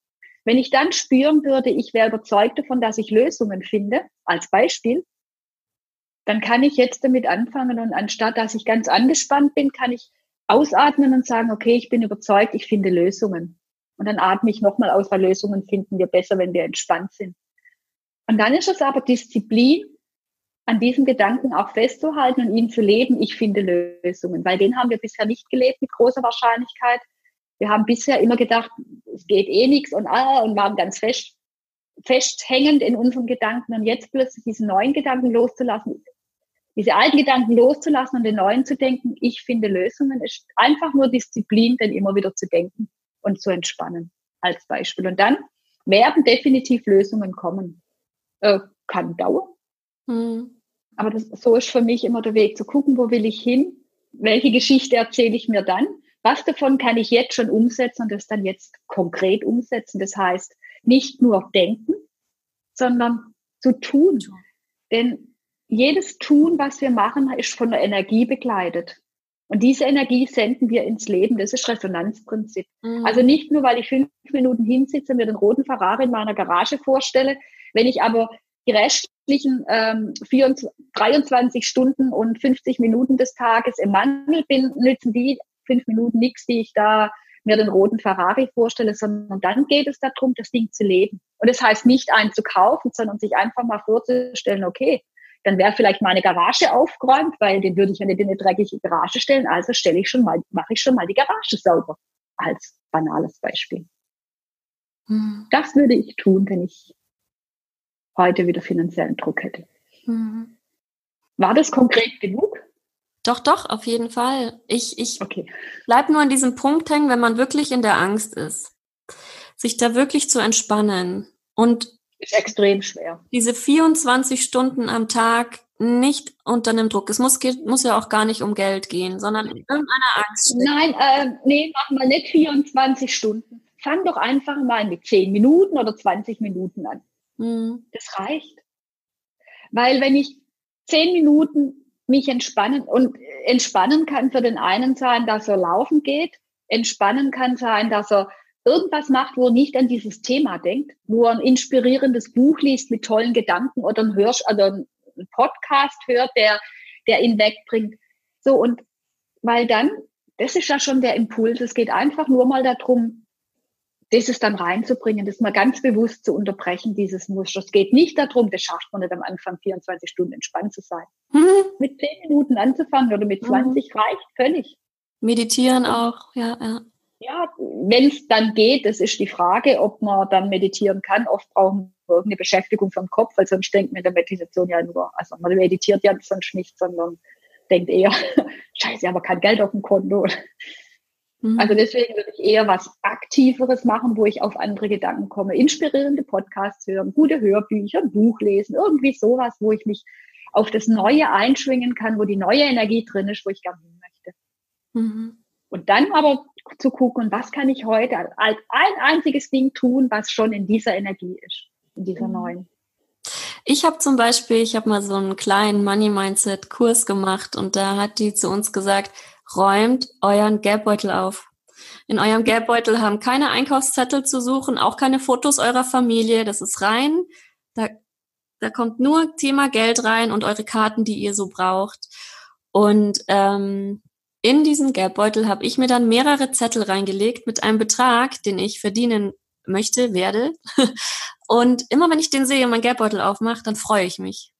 Speaker 3: Wenn ich dann spüren würde, ich wäre überzeugt davon, dass ich Lösungen finde, als Beispiel, dann kann ich jetzt damit anfangen und anstatt, dass ich ganz angespannt bin, kann ich ausatmen und sagen, okay, ich bin überzeugt, ich finde Lösungen. Und dann atme ich nochmal aus, weil Lösungen finden wir besser, wenn wir entspannt sind. Und dann ist es aber Disziplin, an diesem Gedanken auch festzuhalten und ihn zu leben, ich finde Lösungen, weil den haben wir bisher nicht gelebt mit großer Wahrscheinlichkeit. Wir haben bisher immer gedacht, es geht eh nichts und ah, und waren ganz fest, festhängend in unseren Gedanken und jetzt plötzlich diesen neuen Gedanken loszulassen, diese alten Gedanken loszulassen und den neuen zu denken, ich finde Lösungen, ist einfach nur Disziplin, denn immer wieder zu denken und zu entspannen als Beispiel. Und dann werden definitiv Lösungen kommen. Äh, kann dauern. Mhm. Aber das, so ist für mich immer der Weg, zu gucken, wo will ich hin, welche Geschichte erzähle ich mir dann, was davon kann ich jetzt schon umsetzen und das dann jetzt konkret umsetzen. Das heißt, nicht nur denken, sondern zu tun. Denn jedes Tun, was wir machen, ist von der Energie begleitet. Und diese Energie senden wir ins Leben. Das ist Resonanzprinzip. Mhm. Also nicht nur, weil ich fünf Minuten hinsitze, mir den roten Ferrari in meiner Garage vorstelle, wenn ich aber die restlichen ähm, 24, 23 Stunden und 50 Minuten des Tages im Mangel bin, nützen die fünf Minuten nichts, die ich da mir den roten Ferrari vorstelle, sondern dann geht es darum, das Ding zu leben. Und das heißt nicht einen zu kaufen, sondern sich einfach mal vorzustellen, okay, dann wäre vielleicht meine Garage aufgeräumt, weil den würde ich ja nicht in eine dreckige Garage stellen. Also stelle ich schon mal, mache ich schon mal die Garage sauber. Als banales Beispiel. Hm. Das würde ich tun, wenn ich heute wieder finanziellen Druck hätte. Mhm. War das konkret genug?
Speaker 2: Doch, doch, auf jeden Fall. Ich, ich okay. bleib nur an diesem Punkt hängen, wenn man wirklich in der Angst ist. Sich da wirklich zu entspannen und
Speaker 3: ist extrem schwer.
Speaker 2: Diese 24 Stunden am Tag nicht unter einem Druck. Es muss, muss ja auch gar nicht um Geld gehen, sondern in irgendeiner Angst.
Speaker 3: Nein, äh, nee, mach mal nicht 24 Stunden. Fang doch einfach mal mit 10 Minuten oder 20 Minuten an. Mhm. Das reicht. Weil wenn ich zehn Minuten mich entspannen und entspannen kann für den einen sein, dass er laufen geht, entspannen kann sein, dass er irgendwas macht, wo er nicht an dieses Thema denkt, wo er ein inspirierendes Buch liest mit tollen Gedanken oder ein Hörsch, also ein Podcast hört, der, der ihn wegbringt. So, und weil dann, das ist ja schon der Impuls. Es geht einfach nur mal darum, das ist dann reinzubringen, das mal ganz bewusst zu unterbrechen, dieses Muster. Es geht nicht darum, das schafft man nicht am Anfang 24 Stunden entspannt zu sein. Mhm. Mit 10 Minuten anzufangen oder mit 20 mhm. reicht völlig.
Speaker 2: Meditieren auch, ja, ja.
Speaker 3: Ja, wenn es dann geht, das ist die Frage, ob man dann meditieren kann. Oft brauchen wir irgendeine Beschäftigung vom Kopf, weil sonst denkt man in der Meditation ja nur, also man meditiert ja sonst nicht, sondern denkt eher, scheiße, aber kein Geld auf dem Konto. Mhm. Also deswegen würde ich eher was Aktiveres machen, wo ich auf andere Gedanken komme. Inspirierende Podcasts hören, gute Hörbücher, ein Buch lesen, irgendwie sowas, wo ich mich auf das Neue einschwingen kann, wo die neue Energie drin ist, wo ich gerne hin möchte. Mhm. Und dann aber zu gucken, was kann ich heute als ein einziges Ding tun, was schon in dieser Energie ist, in dieser mhm. neuen.
Speaker 2: Ich habe zum Beispiel, ich habe mal so einen kleinen Money Mindset Kurs gemacht und da hat die zu uns gesagt, räumt euren Geldbeutel auf. In eurem Geldbeutel haben keine Einkaufszettel zu suchen, auch keine Fotos eurer Familie. Das ist rein. Da, da kommt nur Thema Geld rein und eure Karten, die ihr so braucht. Und ähm, in diesen Geldbeutel habe ich mir dann mehrere Zettel reingelegt mit einem Betrag, den ich verdienen möchte, werde. Und immer wenn ich den sehe und mein Geldbeutel aufmache, dann freue ich mich.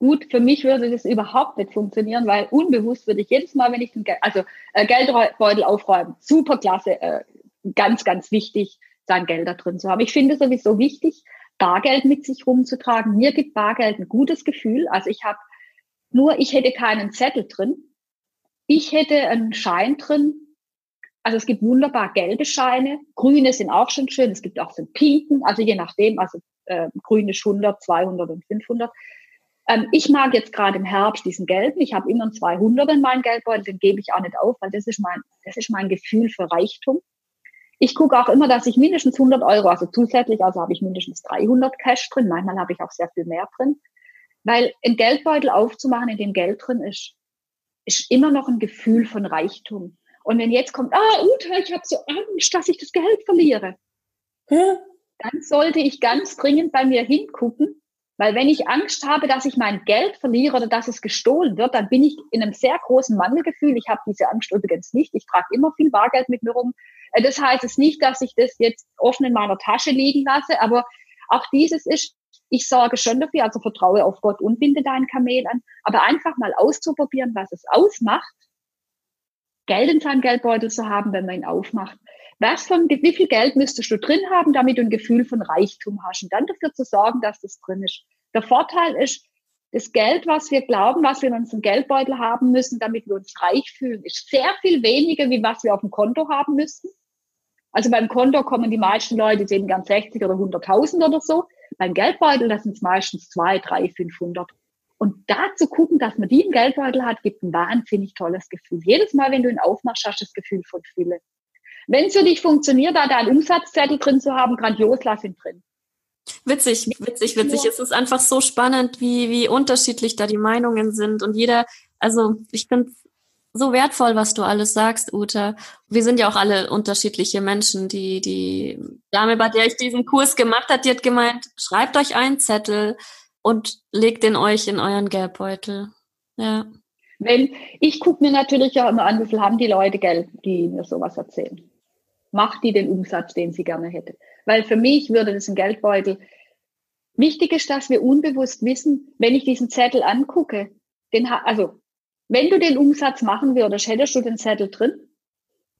Speaker 3: Gut, für mich würde das überhaupt nicht funktionieren, weil unbewusst würde ich jedes Mal, wenn ich den Geld, also äh, Geldbeutel aufräumen, super klasse, äh, ganz, ganz wichtig, sein Geld da drin zu haben. Ich finde sowieso wichtig, Bargeld mit sich rumzutragen. Mir gibt Bargeld ein gutes Gefühl. Also ich habe nur, ich hätte keinen Zettel drin. Ich hätte einen Schein drin. Also es gibt wunderbar gelbe Scheine. Grüne sind auch schon schön. Es gibt auch so pinken. Also je nachdem, also äh, grün ist 100, 200 und 500. Ähm, ich mag jetzt gerade im Herbst diesen gelben. Ich habe immer einen 200 in meinem Geldbeutel, den gebe ich auch nicht auf, weil das ist mein, das ist mein Gefühl für Reichtum. Ich gucke auch immer, dass ich mindestens 100 Euro, also zusätzlich, also habe ich mindestens 300 Cash drin. Manchmal habe ich auch sehr viel mehr drin. Weil ein Geldbeutel aufzumachen, in dem Geld drin ist, ist immer noch ein Gefühl von Reichtum. Und wenn jetzt kommt, ah, Uta, ich habe so Angst, dass ich das Geld verliere, Hä? dann sollte ich ganz dringend bei mir hingucken weil wenn ich Angst habe, dass ich mein Geld verliere oder dass es gestohlen wird, dann bin ich in einem sehr großen Mangelgefühl. Ich habe diese Angst übrigens nicht. Ich trage immer viel Bargeld mit mir rum. Äh, das heißt es nicht, dass ich das jetzt offen in meiner Tasche liegen lasse, aber auch dieses ist, ich sorge schon dafür, also vertraue auf Gott und binde dein Kamel an, aber einfach mal auszuprobieren, was es ausmacht, Geld in seinem Geldbeutel zu haben, wenn man ihn aufmacht. Was von, wie viel Geld müsstest du drin haben, damit du ein Gefühl von Reichtum hast und dann dafür zu sorgen, dass das drin ist. Der Vorteil ist, das Geld, was wir glauben, was wir in unserem Geldbeutel haben müssen, damit wir uns reich fühlen, ist sehr viel weniger, wie was wir auf dem Konto haben müssen. Also beim Konto kommen die meisten Leute, sehen gern 60 oder 100.000 oder so. Beim Geldbeutel, das sind meistens 2, 3, 500. Und da zu gucken, dass man die im Geldbeutel hat, gibt ein wahnsinnig tolles Gefühl. Jedes Mal, wenn du ihn aufmachst, hast du das Gefühl von Fülle. Wenn es für dich funktioniert, da einen Umsatzzettel drin zu haben, grandios, lass ihn drin.
Speaker 2: Witzig, witzig, witzig. Es ist einfach so spannend, wie, wie unterschiedlich da die Meinungen sind. Und jeder, also ich finde so wertvoll, was du alles sagst, Uta. Wir sind ja auch alle unterschiedliche Menschen. Die, die Dame, bei der ich diesen Kurs gemacht hat, die hat gemeint, schreibt euch einen Zettel und legt den euch in euren Geldbeutel. Ja.
Speaker 3: Wenn, ich gucke mir natürlich auch immer an, wie viel haben die Leute Geld, die mir sowas erzählen. Macht die den Umsatz, den sie gerne hätte. Weil für mich würde das ein Geldbeutel. Wichtig ist, dass wir unbewusst wissen, wenn ich diesen Zettel angucke, den, also wenn du den Umsatz machen würdest, hättest du den Zettel drin?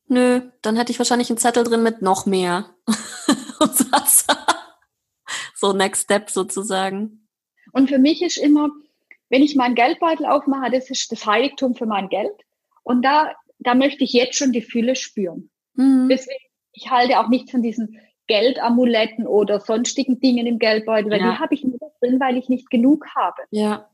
Speaker 2: Nö, dann hätte ich wahrscheinlich einen Zettel drin mit noch mehr Umsatz. so Next Step sozusagen.
Speaker 3: Und für mich ist immer, wenn ich meinen Geldbeutel aufmache, das ist das Heiligtum für mein Geld. Und da, da möchte ich jetzt schon die Fülle spüren. Mhm. Deswegen, ich halte auch nichts von diesen Geldamuletten oder sonstigen Dingen im Geldbeutel, weil ja. die habe ich nur drin, weil ich nicht genug habe.
Speaker 2: Ja.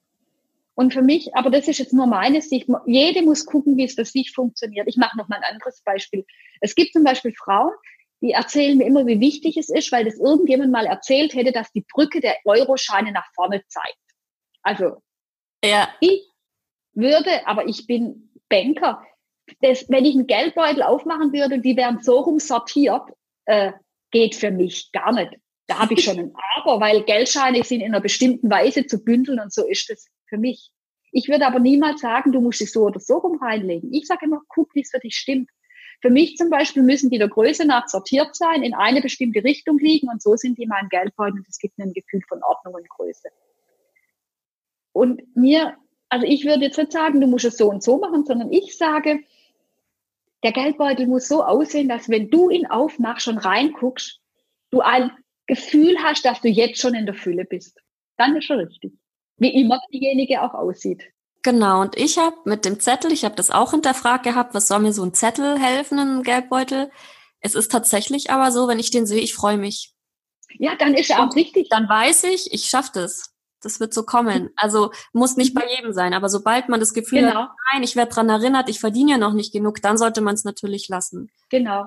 Speaker 3: Und für mich, aber das ist jetzt nur meine Sicht, jede muss gucken, wie es für sich funktioniert. Ich mache noch mal ein anderes Beispiel. Es gibt zum Beispiel Frauen, die erzählen mir immer, wie wichtig es ist, weil das irgendjemand mal erzählt hätte, dass die Brücke der Euroscheine nach vorne zeigt. Also, ja. ich würde, aber ich bin Banker, das, wenn ich einen Geldbeutel aufmachen würde, die wären so rum sortiert, äh, geht für mich gar nicht. Da habe ich schon ein Aber, weil Geldscheine sind in einer bestimmten Weise zu bündeln und so ist es für mich. Ich würde aber niemals sagen, du musst dich so oder so rum reinlegen. Ich sage immer, guck, wie es für dich stimmt. Für mich zum Beispiel müssen die der Größe nach sortiert sein, in eine bestimmte Richtung liegen und so sind die in meinem Geldbeutel und es gibt mir ein Gefühl von Ordnung und Größe. Und mir, also ich würde jetzt nicht sagen, du musst es so und so machen, sondern ich sage, der Geldbeutel muss so aussehen, dass wenn du ihn aufmachst und reinguckst, du ein Gefühl hast, dass du jetzt schon in der Fülle bist. Dann ist schon richtig. Wie immer diejenige auch aussieht.
Speaker 2: Genau, und ich habe mit dem Zettel, ich habe das auch hinterfragt gehabt, was soll mir so ein Zettel helfen, ein Geldbeutel? Es ist tatsächlich aber so, wenn ich den sehe, ich freue mich.
Speaker 3: Ja, dann ist er auch richtig.
Speaker 2: Dann weiß ich, ich schaffe das. Das wird so kommen. Also muss nicht bei jedem sein, aber sobald man das Gefühl genau. hat, nein, ich werde dran erinnert, ich verdiene ja noch nicht genug, dann sollte man es natürlich lassen.
Speaker 3: Genau.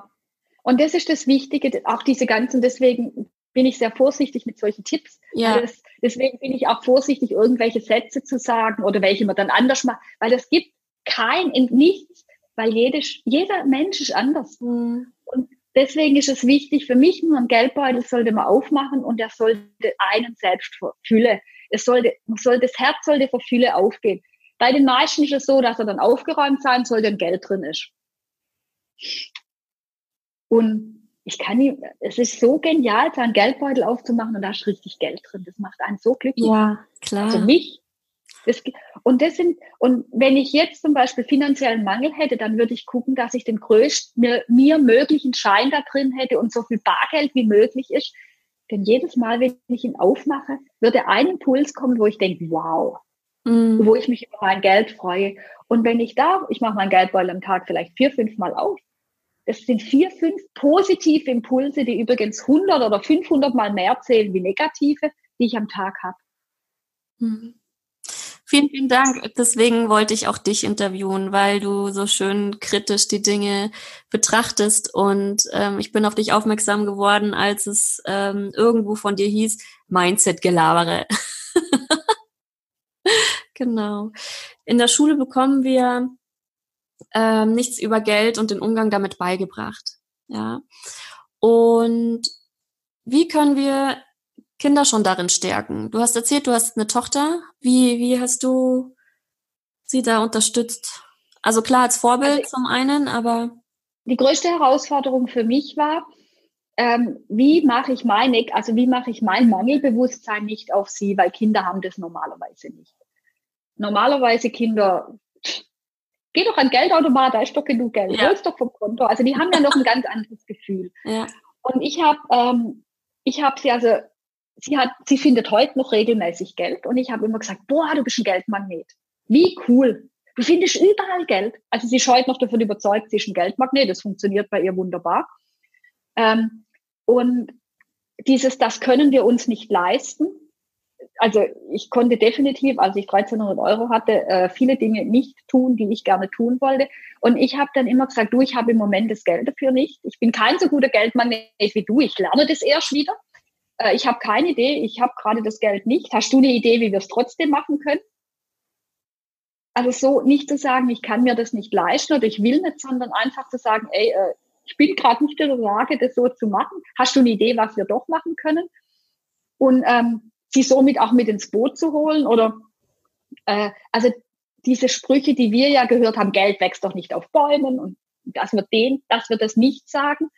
Speaker 3: Und das ist das Wichtige, auch diese ganzen, deswegen bin ich sehr vorsichtig mit solchen Tipps. Ja. Das, deswegen bin ich auch vorsichtig, irgendwelche Sätze zu sagen oder welche man dann anders macht, weil es gibt kein, in nichts, weil jede, jeder Mensch ist anders. Mhm. Und deswegen ist es wichtig, für mich nur ein Geldbeutel sollte man aufmachen und der sollte einen selbst fühlen. Es sollte, soll, das Herz sollte für Fülle aufgehen. Bei den meisten ist es so, dass er dann aufgeräumt sein soll, wenn Geld drin ist. Und ich kann nie, es ist so genial, seinen Geldbeutel aufzumachen und da ist richtig Geld drin. Das macht einen so glücklich.
Speaker 2: Ja, klar.
Speaker 3: Also mich. Das, und das sind, und wenn ich jetzt zum Beispiel finanziellen Mangel hätte, dann würde ich gucken, dass ich den größten, mir, mir möglichen Schein da drin hätte und so viel Bargeld wie möglich ist. Denn jedes Mal, wenn ich ihn aufmache, würde ein Impuls kommen, wo ich denke, wow, mhm. wo ich mich über mein Geld freue. Und wenn ich da, ich mache meinen Geldbeutel am Tag vielleicht vier, fünf Mal auf, das sind vier, fünf positive Impulse, die übrigens 100 oder 500 Mal mehr zählen wie negative, die ich am Tag habe.
Speaker 2: Mhm. Vielen, vielen Dank. Deswegen wollte ich auch dich interviewen, weil du so schön kritisch die Dinge betrachtest. Und ähm, ich bin auf dich aufmerksam geworden, als es ähm, irgendwo von dir hieß, Mindset-Gelabere. genau. In der Schule bekommen wir ähm, nichts über Geld und den Umgang damit beigebracht. Ja. Und wie können wir Kinder schon darin stärken? Du hast erzählt, du hast eine Tochter. Wie, wie hast du sie da unterstützt? Also klar als Vorbild also, zum einen, aber.
Speaker 3: Die größte Herausforderung für mich war, ähm, wie mache ich meine, also wie mache ich mein Mangelbewusstsein nicht auf sie, weil Kinder haben das normalerweise nicht. Normalerweise Kinder geh doch an Geldautomat, da ist doch genug Geld, ja. hol's doch vom Konto. Also die haben ja noch ein ganz anderes Gefühl. Ja. Und ich habe ähm, ich habe sie also, sie hat, sie findet heute noch regelmäßig Geld und ich habe immer gesagt, boah, du bist ein Geldmagnet. Wie cool. Du findest überall Geld. Also sie ist heute noch davon überzeugt, sie ist ein Geldmagnet, das funktioniert bei ihr wunderbar. Ähm, und dieses, das können wir uns nicht leisten. Also ich konnte definitiv, als ich 1300 Euro hatte, äh, viele Dinge nicht tun, die ich gerne tun wollte. Und ich habe dann immer gesagt, du, ich habe im Moment das Geld dafür nicht. Ich bin kein so guter Geldmagnet wie du. Ich lerne das erst wieder. Äh, ich habe keine Idee. Ich habe gerade das Geld nicht. Hast du eine Idee, wie wir es trotzdem machen können? Also so nicht zu sagen, ich kann mir das nicht leisten oder ich will nicht, sondern einfach zu sagen, ey, äh, ich bin gerade nicht in der Lage, das so zu machen. Hast du eine Idee, was wir doch machen können? Und ähm, sie somit auch mit ins Boot zu holen oder äh, also diese Sprüche, die wir ja gehört haben, Geld wächst doch nicht auf Bäumen und dass wir den, dass wir das nicht sagen.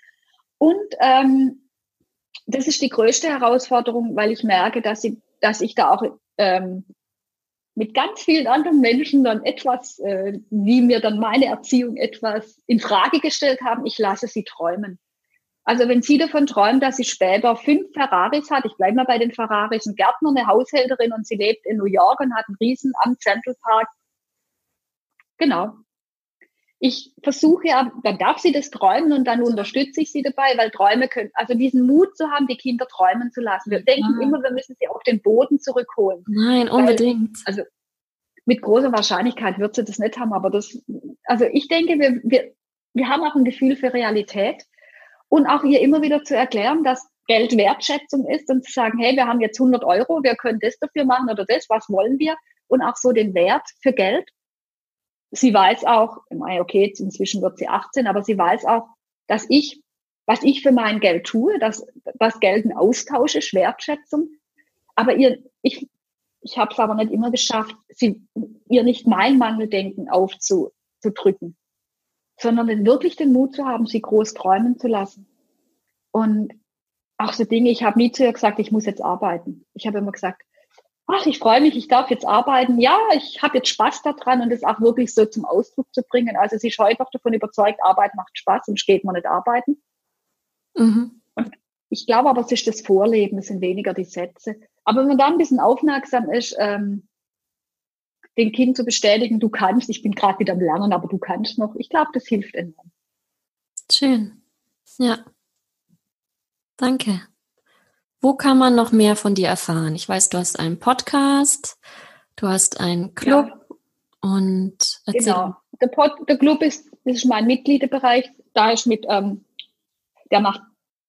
Speaker 3: Und ähm, das ist die größte Herausforderung, weil ich merke, dass ich, dass ich da auch ähm, mit ganz vielen anderen Menschen dann etwas, äh, wie mir dann meine Erziehung etwas in Frage gestellt haben, ich lasse sie träumen. Also wenn sie davon träumt, dass sie später fünf Ferraris hat, ich bleibe mal bei den Ferraris, ein Gärtner, eine Haushälterin und sie lebt in New York und hat einen Riesen am Central Park. Genau ich versuche ja, dann darf sie das träumen und dann unterstütze ich sie dabei, weil Träume können, also diesen Mut zu haben, die Kinder träumen zu lassen. Wir denken ah. immer, wir müssen sie auf den Boden zurückholen.
Speaker 2: Nein, unbedingt.
Speaker 3: Weil, also mit großer Wahrscheinlichkeit wird sie das nicht haben, aber das, also ich denke, wir, wir, wir haben auch ein Gefühl für Realität und auch ihr immer wieder zu erklären, dass Geld Wertschätzung ist und zu sagen, hey, wir haben jetzt 100 Euro, wir können das dafür machen oder das, was wollen wir? Und auch so den Wert für Geld sie weiß auch, okay, inzwischen wird sie 18, aber sie weiß auch, dass ich, was ich für mein Geld tue, dass was Geld ein Austausch ist, Wertschätzung. Aber ihr, ich, ich habe es aber nicht immer geschafft, sie, ihr nicht mein Mangeldenken aufzudrücken, sondern wirklich den Mut zu haben, sie groß träumen zu lassen. Und auch so Dinge, ich habe nie zu ihr gesagt, ich muss jetzt arbeiten. Ich habe immer gesagt, ach, ich freue mich, ich darf jetzt arbeiten. Ja, ich habe jetzt Spaß daran und das auch wirklich so zum Ausdruck zu bringen. Also sie ist heute noch davon überzeugt, Arbeit macht Spaß, sonst geht man nicht arbeiten. Mhm. Und ich glaube aber, es ist das Vorleben, es sind weniger die Sätze. Aber wenn man da ein bisschen aufmerksam ist, ähm, den Kind zu bestätigen, du kannst, ich bin gerade wieder am Lernen, aber du kannst noch, ich glaube, das hilft enorm.
Speaker 2: Schön. Ja. Danke. Wo kann man noch mehr von dir erfahren? Ich weiß, du hast einen Podcast, du hast einen Club ja. und
Speaker 3: erzähl. Genau. Der, Pod, der Club ist, ist mein Mitgliederbereich. Da ist mit, ähm, der macht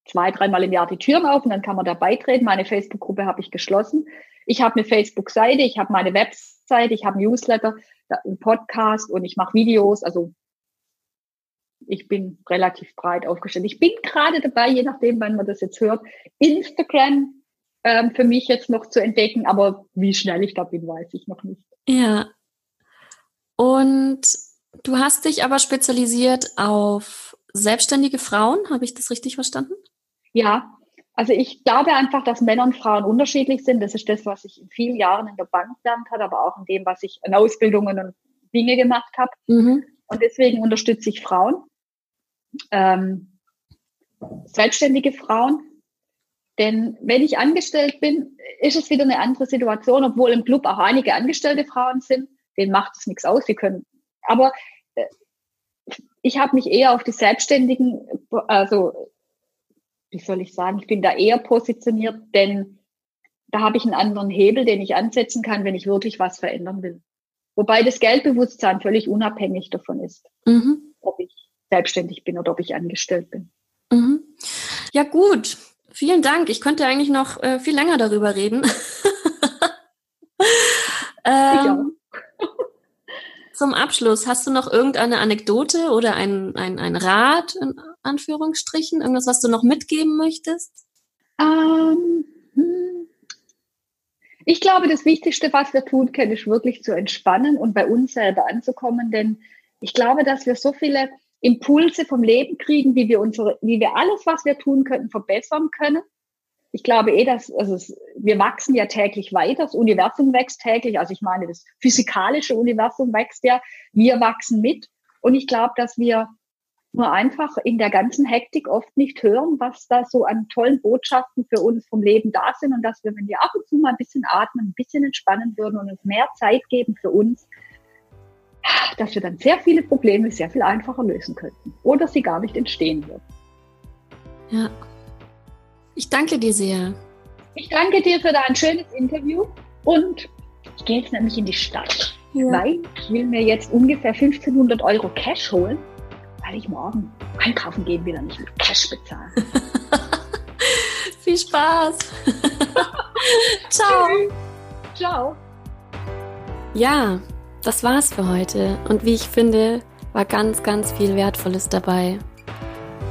Speaker 3: zwei, dreimal im Jahr die Türen auf und dann kann man da beitreten. Meine Facebook-Gruppe habe ich geschlossen. Ich habe eine Facebook-Seite, ich habe meine Webseite, ich habe Newsletter, einen Podcast und ich mache Videos. Also ich bin relativ breit aufgestellt. Ich bin gerade dabei, je nachdem, wann man das jetzt hört, Instagram ähm, für mich jetzt noch zu entdecken, aber wie schnell ich da bin, weiß ich noch nicht.
Speaker 2: Ja. Und du hast dich aber spezialisiert auf selbstständige Frauen, habe ich das richtig verstanden?
Speaker 3: Ja, also ich glaube einfach, dass Männer und Frauen unterschiedlich sind. Das ist das, was ich in vielen Jahren in der Bank gelernt habe, aber auch in dem, was ich in Ausbildungen und Dinge gemacht habe. Mhm. Und deswegen unterstütze ich Frauen ähm, selbstständige Frauen. Denn wenn ich angestellt bin, ist es wieder eine andere Situation, obwohl im Club auch einige angestellte Frauen sind. Denen macht es nichts aus, sie können. Aber äh, ich habe mich eher auf die Selbstständigen, also wie soll ich sagen, ich bin da eher positioniert, denn da habe ich einen anderen Hebel, den ich ansetzen kann, wenn ich wirklich was verändern will. Wobei das Geldbewusstsein völlig unabhängig davon ist, mhm. ob ich selbstständig bin oder ob ich angestellt bin.
Speaker 2: Mhm. Ja, gut. Vielen Dank. Ich könnte eigentlich noch äh, viel länger darüber reden. ähm, zum Abschluss, hast du noch irgendeine Anekdote oder ein, ein, ein Rat in Anführungsstrichen? Irgendwas, was du noch mitgeben möchtest? Ähm,
Speaker 3: hm. Ich glaube, das Wichtigste, was wir tun können, ist wirklich zu entspannen und bei uns selber anzukommen, denn ich glaube, dass wir so viele Impulse vom Leben kriegen, wie wir unsere, wie wir alles, was wir tun könnten, verbessern können. Ich glaube eh, dass also es, wir wachsen ja täglich weiter, das Universum wächst täglich. Also ich meine, das physikalische Universum wächst ja, wir wachsen mit. Und ich glaube, dass wir nur einfach in der ganzen Hektik oft nicht hören, was da so an tollen Botschaften für uns vom Leben da sind und dass wir, wenn wir ab und zu mal ein bisschen atmen, ein bisschen entspannen würden und uns mehr Zeit geben für uns, dass wir dann sehr viele Probleme sehr viel einfacher lösen könnten oder sie gar nicht entstehen würden.
Speaker 2: Ja. Ich danke dir sehr.
Speaker 3: Ich danke dir für dein schönes Interview und ich gehe jetzt nämlich in die Stadt, ja. weil ich will mir jetzt ungefähr 1500 Euro Cash holen, weil ich morgen einkaufen gehen will und nicht mit Cash bezahlen.
Speaker 2: Viel Spaß. Ciao.
Speaker 3: Ciao.
Speaker 2: Ja, das war's für heute. Und wie ich finde, war ganz, ganz viel Wertvolles dabei.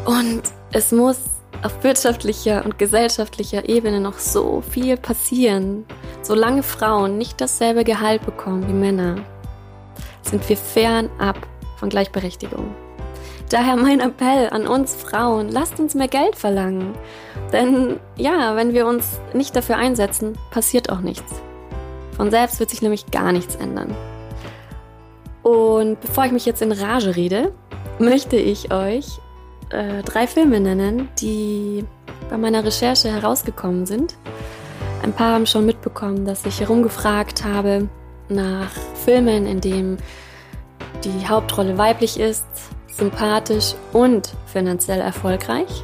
Speaker 2: Und es muss auf wirtschaftlicher und gesellschaftlicher Ebene noch so viel passieren. Solange Frauen nicht dasselbe Gehalt bekommen wie Männer, sind wir fernab von Gleichberechtigung. Daher mein Appell an uns Frauen, lasst uns mehr Geld verlangen. Denn ja, wenn wir uns nicht dafür einsetzen, passiert auch nichts. Von selbst wird sich nämlich gar nichts ändern. Und bevor ich mich jetzt in Rage rede, möchte ich euch äh, drei Filme nennen, die bei meiner Recherche herausgekommen sind. Ein paar haben schon mitbekommen, dass ich herumgefragt habe nach Filmen, in denen die Hauptrolle weiblich ist, sympathisch und finanziell erfolgreich.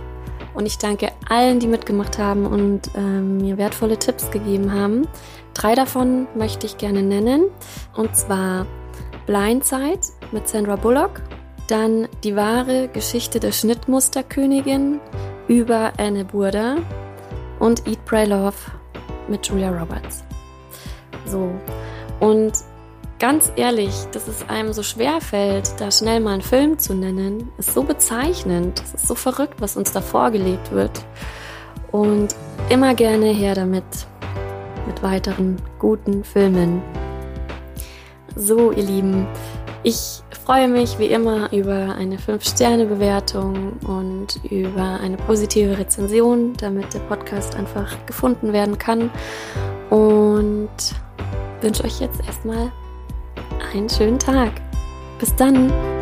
Speaker 2: Und ich danke allen, die mitgemacht haben und äh, mir wertvolle Tipps gegeben haben. Drei davon möchte ich gerne nennen. Und zwar Blindside mit Sandra Bullock dann die wahre Geschichte der Schnittmusterkönigin über Anne Burda und Eat, Pray, Love mit Julia Roberts. So. Und ganz ehrlich, dass es einem so schwer fällt, da schnell mal einen Film zu nennen, ist so bezeichnend. Es ist so verrückt, was uns da vorgelegt wird. Und immer gerne her damit. Mit weiteren guten Filmen. So, ihr Lieben, ich freue mich wie immer über eine 5-Sterne-Bewertung und über eine positive Rezension, damit der Podcast einfach gefunden werden kann. Und wünsche euch jetzt erstmal einen schönen Tag. Bis dann!